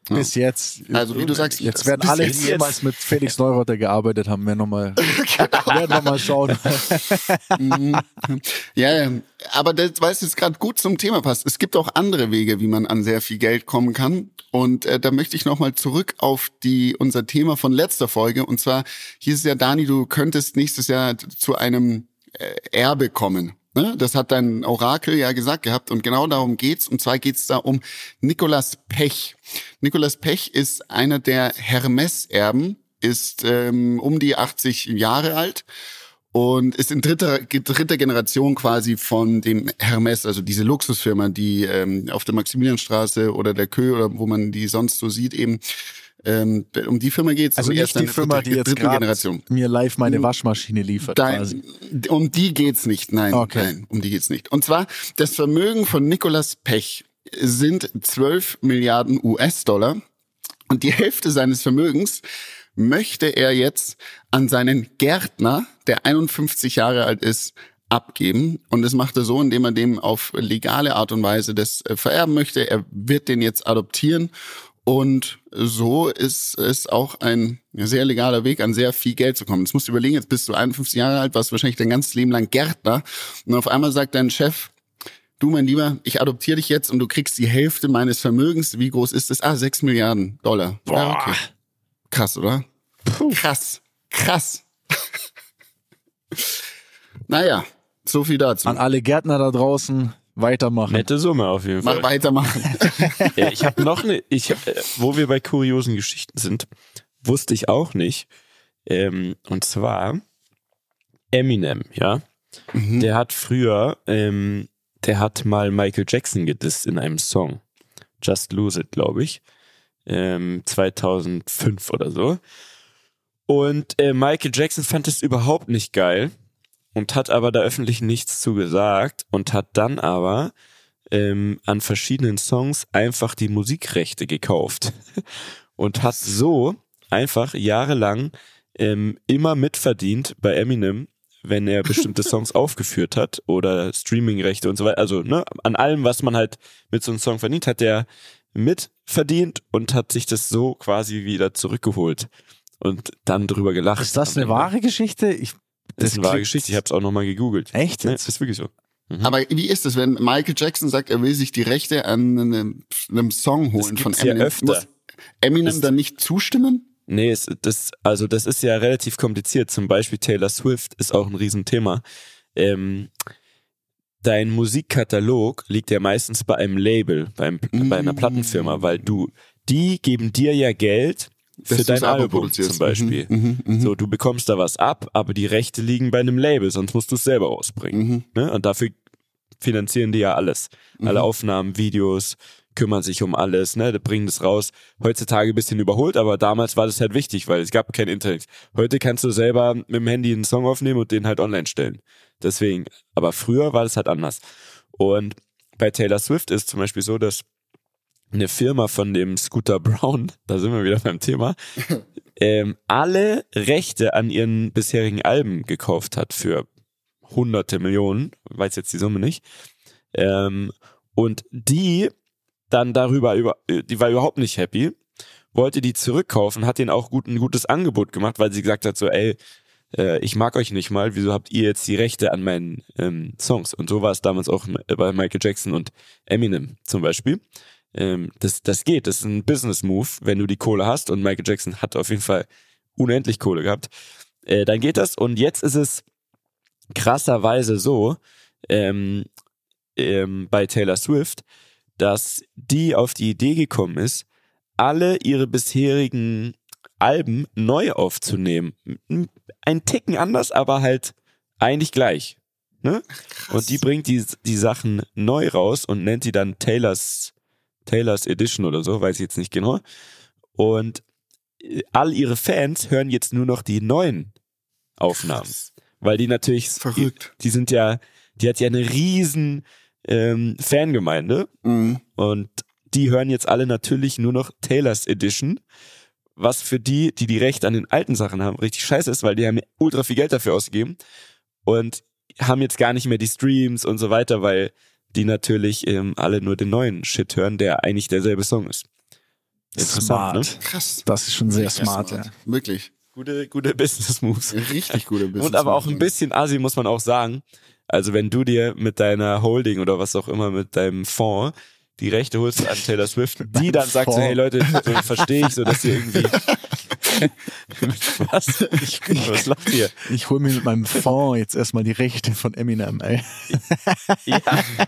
Bis jetzt. Also wie du sagst, Jetzt werden alle, die jemals mit Felix Neureuther gearbeitet haben, werden nochmal werden noch mal schauen. Mhm. Ja, ja, aber das, weil es jetzt gerade gut zum Thema passt. Es gibt auch andere Wege, wie man an sehr viel Geld kommen kann. Und äh, da möchte ich nochmal zurück auf die unser Thema von letzter Folge. Und zwar hieß es ja, Dani, du könntest nächstes Jahr zu einem äh, Erbe kommen. Ne? Das hat dein Orakel ja gesagt gehabt. Und genau darum geht's. Und zwar geht's da um Nikolas Pech. Nikolas Pech ist einer der Hermes-Erben, ist ähm, um die 80 Jahre alt und ist in dritter, dritter Generation quasi von dem Hermes, also diese Luxusfirma, die ähm, auf der Maximilianstraße oder der Kö oder wo man die sonst so sieht eben, ähm, um die Firma geht's. Also und er nicht die Firma, dritte- die jetzt gerade Generation. mir live meine Waschmaschine liefert. quasi. Dein, um die geht's nicht, nein, Okay. nein, um die geht's nicht. Und zwar das Vermögen von Nicolas Pech sind 12 Milliarden US-Dollar und die Hälfte seines Vermögens möchte er jetzt an seinen Gärtner, der 51 Jahre alt ist, abgeben. Und das macht er so, indem er dem auf legale Art und Weise das äh, vererben möchte. Er wird den jetzt adoptieren. Und so ist es auch ein sehr legaler Weg, an sehr viel Geld zu kommen. Jetzt musst du überlegen, jetzt bist du 51 Jahre alt, warst wahrscheinlich dein ganzes Leben lang Gärtner. Und auf einmal sagt dein Chef, du mein Lieber, ich adoptiere dich jetzt und du kriegst die Hälfte meines Vermögens. Wie groß ist es? Ah, 6 Milliarden Dollar. Ja, okay. Krass, oder? Krass. Krass. naja, so viel dazu. An alle Gärtner da draußen weitermachen. Nette Summe auf jeden Mach Fall. weitermachen. Ja, ich habe noch eine, ich, äh, wo wir bei kuriosen Geschichten sind, wusste ich auch nicht. Ähm, und zwar Eminem, ja. Mhm. Der hat früher, ähm, der hat mal Michael Jackson gedisst in einem Song. Just Lose It, glaube ich. Ähm, 2005 oder so. Und äh, Michael Jackson fand es überhaupt nicht geil und hat aber da öffentlich nichts zu gesagt und hat dann aber ähm, an verschiedenen Songs einfach die Musikrechte gekauft und hat so einfach jahrelang ähm, immer mitverdient bei Eminem, wenn er bestimmte Songs aufgeführt hat oder Streamingrechte und so weiter. Also ne, an allem, was man halt mit so einem Song verdient, hat er mitverdient und hat sich das so quasi wieder zurückgeholt und dann drüber gelacht. Ist das eine wahre Geschichte? Ich, Das ist eine Geschichte. Ich habe es auch nochmal gegoogelt. Echt? Ne, jetzt? ist wirklich so. Aber wie ist es, wenn Michael Jackson sagt, er will sich die Rechte an einem, einem Song holen Das von gibt's ja Eminem? öfter. Muss Eminem Das- dann nicht zustimmen? Nee, es, das, also das ist ja relativ kompliziert. Zum Beispiel Taylor Swift ist auch ein Riesenthema. Ähm, dein Musikkatalog liegt ja meistens bei einem Label, beim, bei einer Mm. Plattenfirma, weil du, die geben dir ja Geld für dein Album produzierst. zum Beispiel. Mhm, mhm, mhm. So, du bekommst da was ab, aber die Rechte liegen bei einem Label, sonst musst du es selber rausbringen. Mhm. Ne? Und dafür finanzieren die ja alles. Alle Mhm. Aufnahmen, Videos, kümmern sich um alles, ne, bringen das raus. Heutzutage ein bisschen überholt, aber damals war das halt wichtig, weil es gab kein Internet. Heute kannst du selber mit dem Handy einen Song aufnehmen und den halt online stellen. Deswegen, aber früher war das halt anders. Und bei Taylor Swift ist zum Beispiel so, dass eine Firma von dem Scooter Brown, da sind wir wieder beim Thema, ähm, alle Rechte an ihren bisherigen Alben gekauft hat für hunderte Millionen, weiß jetzt die Summe nicht. Ähm, und die dann darüber, über, die war überhaupt nicht happy, wollte die zurückkaufen, hat denen auch gut, ein gutes Angebot gemacht, weil sie gesagt hat so, ey, äh, ich mag euch nicht mal, wieso habt ihr jetzt die Rechte an meinen ähm, Songs? Und so war es damals auch bei Michael Jackson und Eminem zum Beispiel. Ähm, das, das geht, das ist ein Business-Move, wenn du die Kohle hast und Michael Jackson hat auf jeden Fall unendlich Kohle gehabt, äh, dann geht das und jetzt ist es krasserweise so, ähm, ähm, bei Taylor Swift, dass die auf die Idee gekommen ist, alle ihre bisherigen Alben neu aufzunehmen. Ein Ticken anders, aber halt eigentlich gleich. Ne? Und die bringt die, die Sachen neu raus und nennt die dann Taylors, Taylors Edition oder so, weiß ich jetzt nicht genau. Und äh, all ihre Fans hören jetzt nur noch die neuen Aufnahmen. Weil die natürlich, Verrückt. die sind ja, die hat ja eine riesen ähm, Fangemeinde Mhm. und die hören jetzt alle natürlich nur noch Taylors Edition, was für die, die die Rechte an den alten Sachen haben, richtig scheiße ist, weil die haben ultra viel Geld dafür ausgegeben und haben jetzt gar nicht mehr die Streams und so weiter, weil die natürlich ähm, alle nur den neuen Shit hören, der eigentlich derselbe Song ist. Interessant, ne? Krass. Das ist schon sehr Mega smart, ja. Wirklich. Gute, gute Business Moves. Richtig gute Business. Und aber auch ein bisschen assi, muss man auch sagen. Also wenn du dir mit deiner Holding oder was auch immer, mit deinem Fonds die Rechte holst an Taylor Swift, die dann sagt so, hey Leute, so verstehe ich so, dass ihr irgendwie was? Ich, was lacht ihr? Ich hole mir mit meinem Fonds jetzt erstmal die Rechte von Eminem, ey. Ja,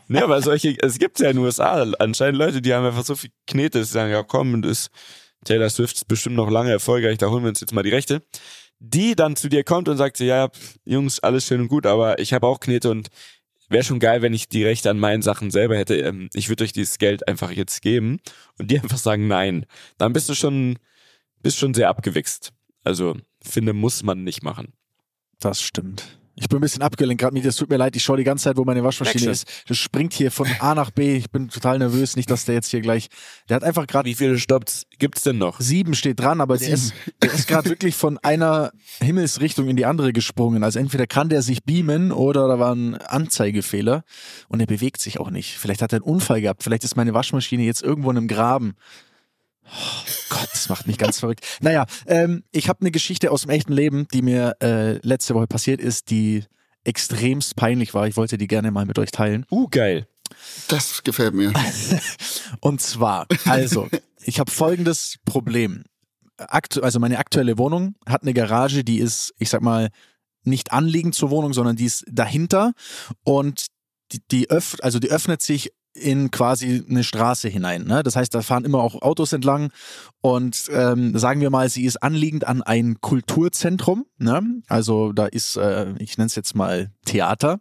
ne, aber solche, es gibt ja in den USA anscheinend Leute, die haben einfach so viel Knete, dass sie sagen, ja komm, und ist Taylor Swift ist bestimmt noch lange erfolgreich, da holen wir uns jetzt mal die Rechte. Die dann zu dir kommt und sagt, ja, Jungs, alles schön und gut, aber ich habe auch Knete und wäre schon geil, wenn ich die Rechte an meinen Sachen selber hätte. Ähm, Ich würde euch dieses Geld einfach jetzt geben und die einfach sagen nein. Dann bist du schon, bist schon sehr abgewichst. Also, finde, muss man nicht machen. Das stimmt. Ich bin ein bisschen abgelenkt gerade mit. Es tut mir leid, ich schaue die ganze Zeit, wo meine Waschmaschine Wechsel. ist. Das springt hier von A nach B. Ich bin total nervös. Nicht, dass der jetzt hier gleich. Der hat einfach gerade Wie viele Stopps gibt's denn noch? sieben steht dran, aber der ist, der ist gerade wirklich von einer Himmelsrichtung in die andere gesprungen. Also entweder kann der sich beamen oder da war ein Anzeigefehler und er bewegt sich auch nicht. Vielleicht hat er einen Unfall gehabt. Vielleicht ist meine Waschmaschine jetzt irgendwo in einem Graben. Oh Gott, das macht mich ganz verrückt. Naja, ähm, ich habe eine Geschichte aus dem echten Leben, die mir äh, letzte Woche passiert ist, die extremst peinlich war. Ich wollte die gerne mal mit euch teilen. Uh, geil. Das gefällt mir. Und zwar, also, ich habe folgendes Problem. Aktu also meine aktuelle Wohnung hat eine Garage, die ist, ich sag mal, nicht anliegend zur Wohnung, sondern die ist dahinter und die, die, öff also die öffnet sich in quasi eine Straße hinein. Ne? Das heißt, da fahren immer auch Autos entlang und ähm, sagen wir mal, sie ist anliegend an ein Kulturzentrum. Ne? Also da ist, äh, ich nenne es jetzt mal Theater.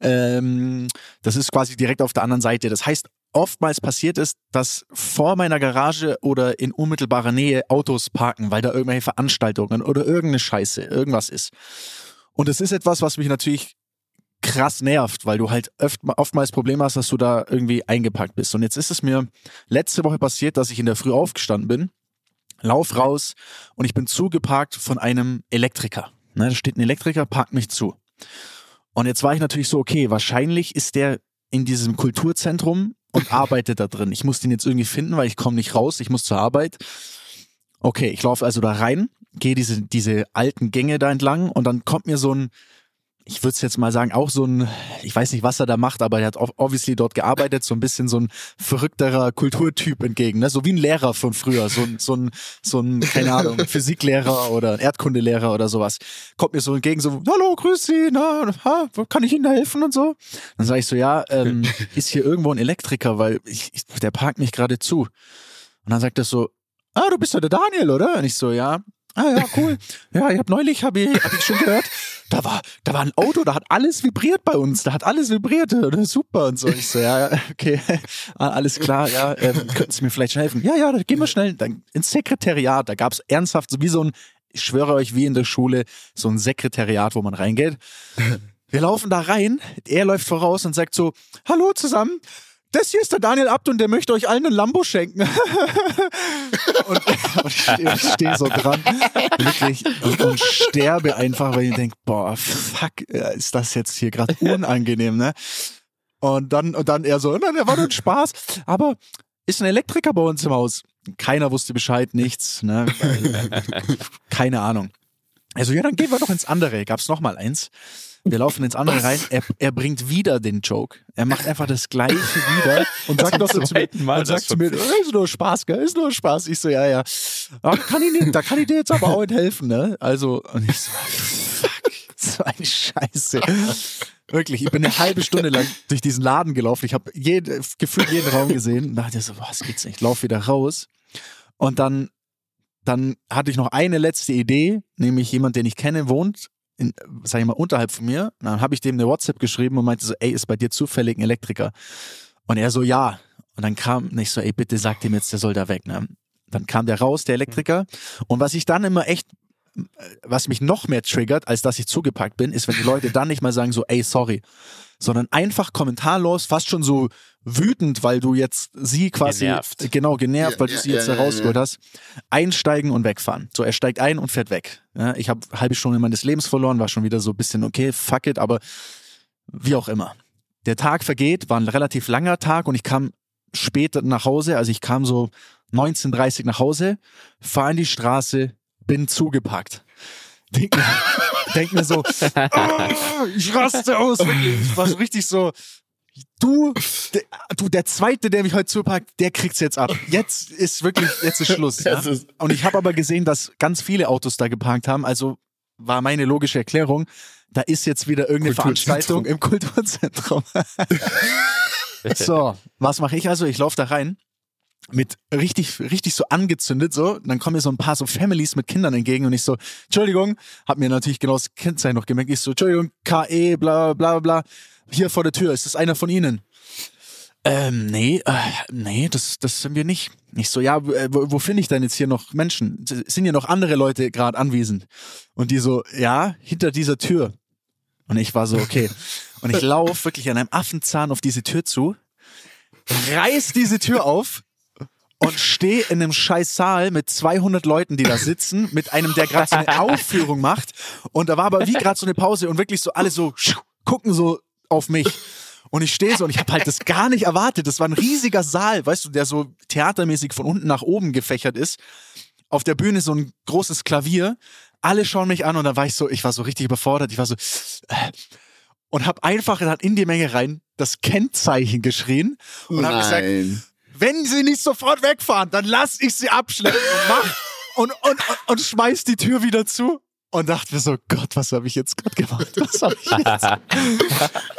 Ähm, das ist quasi direkt auf der anderen Seite. Das heißt, oftmals passiert es, dass vor meiner Garage oder in unmittelbarer Nähe Autos parken, weil da irgendwelche Veranstaltungen oder irgendeine Scheiße, irgendwas ist. Und das ist etwas, was mich natürlich krass nervt, weil du halt öft, oftmals Probleme hast, dass du da irgendwie eingepackt bist. Und jetzt ist es mir letzte Woche passiert, dass ich in der Früh aufgestanden bin, lauf raus und ich bin zugeparkt von einem Elektriker. Ne, da steht ein Elektriker, parkt mich zu. Und jetzt war ich natürlich so, okay, wahrscheinlich ist der in diesem Kulturzentrum und arbeitet da drin. Ich muss den jetzt irgendwie finden, weil ich komme nicht raus, ich muss zur Arbeit. Okay, ich laufe also da rein, gehe diese, diese alten Gänge da entlang und dann kommt mir so ein, ich würde es jetzt mal sagen, auch so ein, ich weiß nicht, was er da macht, aber er hat ob- obviously dort gearbeitet, so ein bisschen so ein verrückterer Kulturtyp entgegen, ne? so wie ein Lehrer von früher, so ein, so ein, so ein, keine Ahnung, Physiklehrer oder Erdkundelehrer oder sowas. Kommt mir so entgegen, so, hallo, grüß Sie, na, ha, kann ich Ihnen da helfen und so? Dann sage ich so, ja, ähm, ist hier irgendwo ein Elektriker, weil ich, ich, der parkt mich gerade zu. Und dann sagt er so, ah, du bist ja der Daniel, oder? Und ich so, ja. Ah ja, cool. Ja, ich habe neulich, habe ich, hab ich schon gehört, da war, da war ein Auto, da hat alles vibriert bei uns, da hat alles vibriert, super und so. Ich so, ja, okay, ah, alles klar, ja, ähm, könnten Sie mir vielleicht schon helfen? Ja, ja, dann gehen wir schnell dann ins Sekretariat. Da gab's ernsthaft so wie so ein, ich schwöre euch, wie in der Schule, so ein Sekretariat, wo man reingeht. Wir laufen da rein, er läuft voraus und sagt so, hallo zusammen, das hier ist der Daniel Abt und der möchte euch allen einen Lambo schenken. und, und ich stehe steh so dran, wirklich, und, und sterbe einfach, weil ich denke, boah, fuck, äh, ist das jetzt hier gerade unangenehm, ne? Und dann, und dann er so, nein, der war nur ein Spaß, aber ist ein Elektriker bei uns im Haus. Keiner wusste Bescheid, nichts, ne? Keine Ahnung. Also ja, dann gehen wir doch ins andere. Gab's noch mal eins. Wir laufen ins andere rein. Er, er bringt wieder den Joke. Er macht einfach das Gleiche wieder und sagt doch so Zum zu mir, Mal und sagt das zu mir, "Oh, ist nur Spaß, gell? Ist nur Spaß. Ich so, ja, ja. Aber kann ich nicht, da kann ich dir jetzt aber auch nicht helfen, ne? Also, und ich so, fuck, so eine Scheiße. Wirklich, ich bin eine halbe Stunde lang durch diesen Laden gelaufen. Ich habe jede, gefühlt jeden Raum gesehen und dachte so, was geht's nicht? Ich lauf wieder raus. Und dann, dann hatte ich noch eine letzte Idee, nämlich jemand, den ich kenne, wohnt, in, sag ich mal, unterhalb von mir. Und dann habe ich dem eine WhatsApp geschrieben und meinte so, ey, ist bei dir zufällig ein Elektriker? Und er so, ja. Und dann kam nicht so, ey, bitte sag dem jetzt, der soll da weg. Ne? Dann kam der raus, der Elektriker. Und was ich dann immer echt, was mich noch mehr triggert, als dass ich zugepackt bin, ist, wenn die Leute dann nicht mal sagen so, ey, sorry, sondern einfach kommentarlos, fast schon so wütend, weil du jetzt sie quasi Genervt. genau genervt, Ja, weil du ja, sie jetzt ja, da ja, rausgeholt ja. hast, einsteigen und wegfahren. So, er steigt ein und fährt weg. Ja, ich habe halbe Stunde meines Lebens verloren, war schon wieder so ein bisschen okay, fuck it, aber wie auch immer. der Tag vergeht, war ein relativ langer Tag und ich kam später nach Hause, also ich kam so 19.30 nach Hause, fahre in die Straße, bin zugepackt. Denk mir, denk mir so, oh, ich raste aus. Ich war so richtig so, du, der, du, der Zweite, der mich heute zupackt, der kriegt's jetzt ab. Jetzt ist wirklich, jetzt ist Schluss. Ja? Ist- Und ich habe aber gesehen, dass ganz viele Autos da geparkt haben. Also war meine logische Erklärung, da ist jetzt wieder irgendeine. Veranstaltung im Kulturzentrum. so, was mache ich also? Ich laufe da rein mit richtig, richtig so angezündet so. Dann kommen mir so ein paar so Families mit Kindern entgegen und ich so, Entschuldigung, hab mir natürlich genau das Kennzeichen noch gemerkt. Ich so, Entschuldigung, KE, bla, bla, bla, hier vor der Tür, ist das einer von Ihnen? Ähm, nee, äh, nee, das, das sind wir nicht. Ich so, ja, äh, wo, wo finde ich denn jetzt hier noch Menschen? Sind hier noch andere Leute gerade anwesend? Und die so, ja, hinter dieser Tür. Und ich war so, okay. Und ich laufe wirklich an einem Affenzahn auf diese Tür zu, reiß diese Tür auf und stehe in einem scheiß Saal mit 200 Leuten, die da sitzen, mit einem, der gerade so eine Aufführung macht. Und da war aber wie gerade so eine Pause und wirklich so alle so gucken so auf mich. Und ich stehe so und ich habe halt das gar nicht erwartet. Das war ein riesiger Saal, weißt du, der so theatermäßig von unten nach oben gefächert ist. Auf der Bühne so ein großes Klavier. Alle schauen mich an und dann war ich so, ich war so richtig überfordert. Ich war so äh, und habe einfach in die Menge rein das Kennzeichen geschrien und habe gesagt. Wenn sie nicht sofort wegfahren, dann lass ich sie abschleppen und und, und, und, schmeiß die Tür wieder zu. Und dachte mir so, Gott, was habe ich jetzt gerade gemacht? Was habe ich jetzt,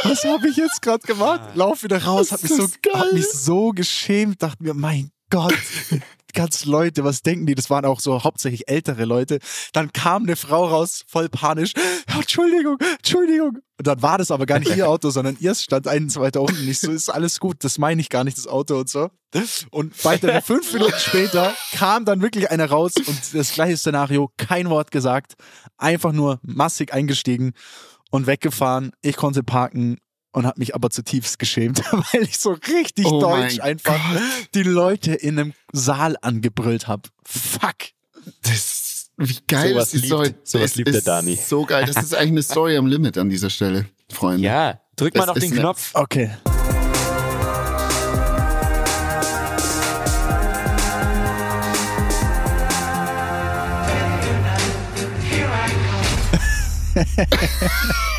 was hab ich jetzt gerade gemacht? Lauf wieder raus, hab Das mich, so, hab mich so geschämt, dachte mir, mein Gott, ganzen Leute, was denken die? Das waren auch so hauptsächlich ältere Leute. Dann kam eine Frau raus, voll panisch. Entschuldigung, Entschuldigung. Und dann war das aber gar nicht ihr Auto, sondern ihr stand eins weiter unten. Ich so, ist alles gut, das meine ich gar nicht, das Auto und so. Und weitere fünf Minuten später kam dann wirklich einer raus und das gleiche Szenario, kein Wort gesagt, einfach nur massig eingestiegen und weggefahren. Ich konnte parken und habe mich aber zutiefst geschämt, weil ich so richtig Oh deutsch einfach die Leute in einem Saal angebrüllt habe. Fuck. Das, wie geil Sowas ist die liebt- Story. sowas Das liebt der Dani. So geil. Das ist eigentlich eine Story am Limit an dieser Stelle, Freunde. Ja, drück mal Das auf ist den Knopf. Okay.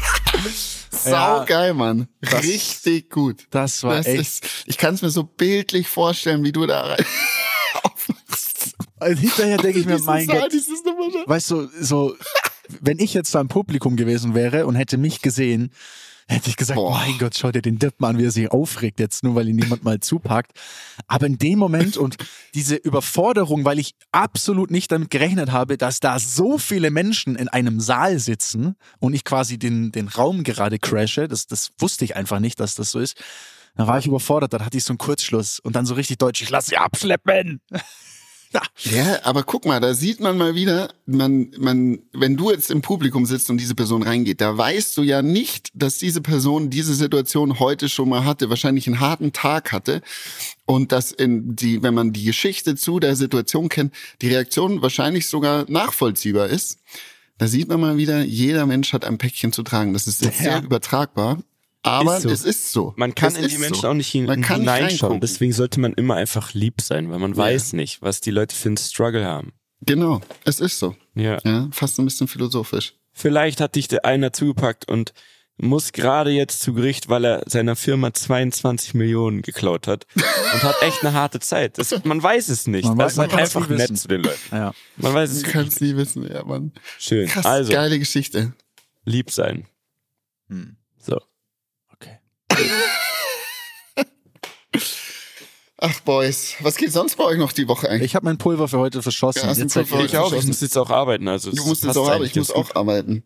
Sau Ja. geil, Mann. Das- Richtig gut. Das war Das echt. ist, ich kann es mir so bildlich vorstellen, wie du da rein aufmachst. Also hinterher denke ich mir, mein Saal, Gott, weißt du, so, wenn ich jetzt da im Publikum gewesen wäre und hätte mich gesehen, hätte ich gesagt, Boah. mein Gott, schau dir den Deppen an, wie er sich aufregt jetzt, nur weil ihn niemand mal zupackt. Aber in dem Moment und diese Überforderung, weil ich absolut nicht damit gerechnet habe, dass da so viele Menschen in einem Saal sitzen und ich quasi den, den Raum gerade crashe, das, das wusste ich einfach nicht, dass das so ist. Dann war ich überfordert, dann hatte ich so einen Kurzschluss und dann so richtig deutsch, ich lass sie abschleppen. Ja, aber guck mal, da sieht man mal wieder, man, man, wenn du jetzt im Publikum sitzt und diese Person reingeht, da weißt du ja nicht, dass diese Person diese Situation heute schon mal hatte, wahrscheinlich einen harten Tag hatte und dass in die, wenn man die Geschichte zu der Situation kennt, die Reaktion wahrscheinlich sogar nachvollziehbar ist. Da sieht man mal wieder, jeder Mensch hat ein Päckchen zu tragen. Das ist jetzt Ja. sehr übertragbar, aber Ist so. es ist so. Man kann es in die Menschen so. auch nicht hin Man kann nicht hineinschauen. Deswegen sollte man immer einfach lieb sein, weil man weiß nicht, was die Leute für einen Struggle haben. Genau, es ist so. Ja. Ja, fast ein bisschen philosophisch. Vielleicht hat dich der einer zugepackt und muss gerade jetzt zu Gericht, weil er seiner Firma 22 Millionen geklaut hat und hat echt eine harte Zeit. Das, man weiß es nicht. Man Man weiß- ist man halt einfach nett wissen. zu den Leuten. Ja. Man weiß Du es kannst nie wissen, ja, Mann. Schön. Krass, Also, geile Geschichte. lieb sein. Hm. So. Ach, Boys, was geht sonst bei euch noch die Woche eigentlich? Ich habe mein Pulver für heute verschossen. Ja, Jetzt Pulver Ich auch. Ich muss jetzt auch arbeiten. Also Du musst jetzt auch arbeiten, ich muss auch arbeiten.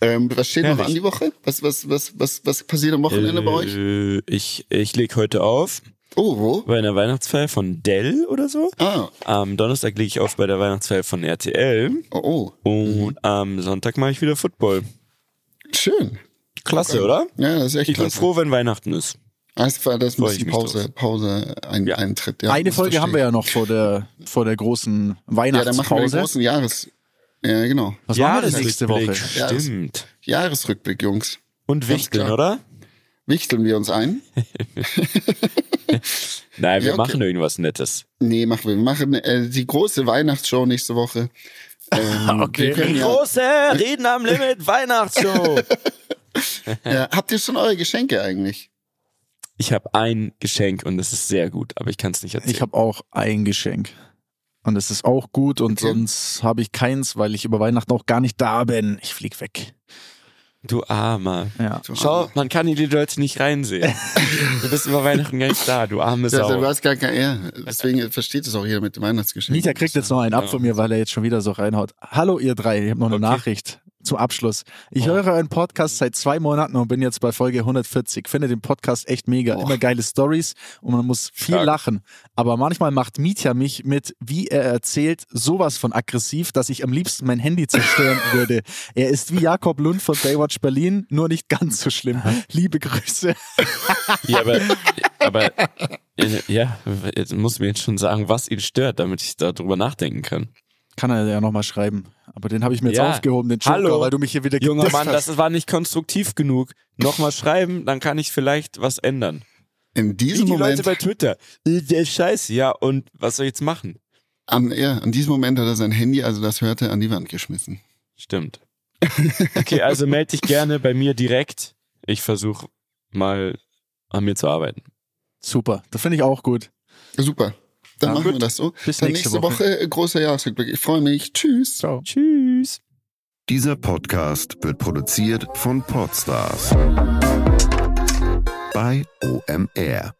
Ähm, was steht noch Herrlich. an die Woche? Was, was, was, was, was passiert am Wochenende bei euch? Äh, ich ich leg heute auf Oh, wo? bei einer Weihnachtsfeier von Dell oder so. Ah, Am Donnerstag lege ich auf bei der Weihnachtsfeier von RTL oh, oh. und am Sonntag mache ich wieder Football. Schön. Klasse, oder? Ja, das ist echt Ich bin klasse. froh, wenn Weihnachten ist. Das war das ich bisschen mich Pause, Pause ein, Ja. Eintritt. Ja, Eine Folge verstehe haben wir ich. ja noch vor der, vor der großen Ja, dann machen wir den Weihnachtspause. großen Jahres... Ja, genau. Was machen wir denn nächste Woche? Jahresrückblick, Stimmt. Jahresrückblick, Jungs. Und Wichteln, oder? Wichteln wir uns ein? Nein, wir Ja, okay. machen irgendwas Nettes. Nee, machen wir. Wir machen äh, die große Weihnachtsshow nächste Woche. Ähm, Okay. Die ja, große Reden am Limit Weihnachtsshow. ja, habt ihr schon eure Geschenke eigentlich? Ich habe ein Geschenk und es ist sehr gut, aber ich kann es nicht erzählen. Ich habe auch ein Geschenk. Und es ist auch gut und Okay. sonst habe ich keins, weil ich über Weihnachten auch gar nicht da bin. Ich flieg weg. du Armer. Ja. Du Schau, Arme. man kann in die Leute nicht reinsehen. Du bist über Weihnachten gar nicht da, du arme Ja, Sau. du hast gar kein, ja, deswegen versteht es auch jeder mit dem Weihnachtsgeschenk. Mieter kriegt jetzt noch einen ab Ja. von mir, weil er jetzt schon wieder so reinhaut. Hallo ihr drei, ich habe noch eine Okay. Nachricht zum Abschluss. Ich Oh. höre euren Podcast seit zwei Monaten und bin jetzt bei Folge 140. Finde den Podcast echt mega. Oh. Immer geile Stories und man muss viel Stark. lachen. Aber manchmal macht Mietja mich mit, wie er erzählt, sowas von aggressiv, dass ich am liebsten mein Handy zerstören würde. Er ist wie Jakob Lund von Baywatch Berlin, nur nicht ganz so schlimm. Liebe Grüße. Ja, aber, aber ja, jetzt muss mir jetzt schon sagen, was ihn stört, damit ich darüber nachdenken kann. Kann er ja nochmal schreiben. Aber den habe ich mir jetzt Ja. aufgehoben, den Joker, Hallo. weil du mich hier wieder Junger Mann, hast. das war nicht konstruktiv genug. Nochmal schreiben, dann kann ich vielleicht was ändern. In Wie diesem die Leute Moment, bei Twitter. Äh, Der ist scheiße, ja, und was soll ich jetzt machen? an, ja, an diesem Moment hat er sein Handy, also das hörte, an die Wand geschmissen. Stimmt. Okay, also melde dich gerne bei mir direkt. Ich versuche mal an mir zu arbeiten. Super, das finde ich auch gut. Super. Dann Ja, machen gut. wir das so. Bis Dann nächste nächste Woche. Woche, äh, großer Jahresrückblick. Ich freue mich. Tschüss. Ciao. Tschüss. Dieser Podcast wird produziert von Podstars bei OMR.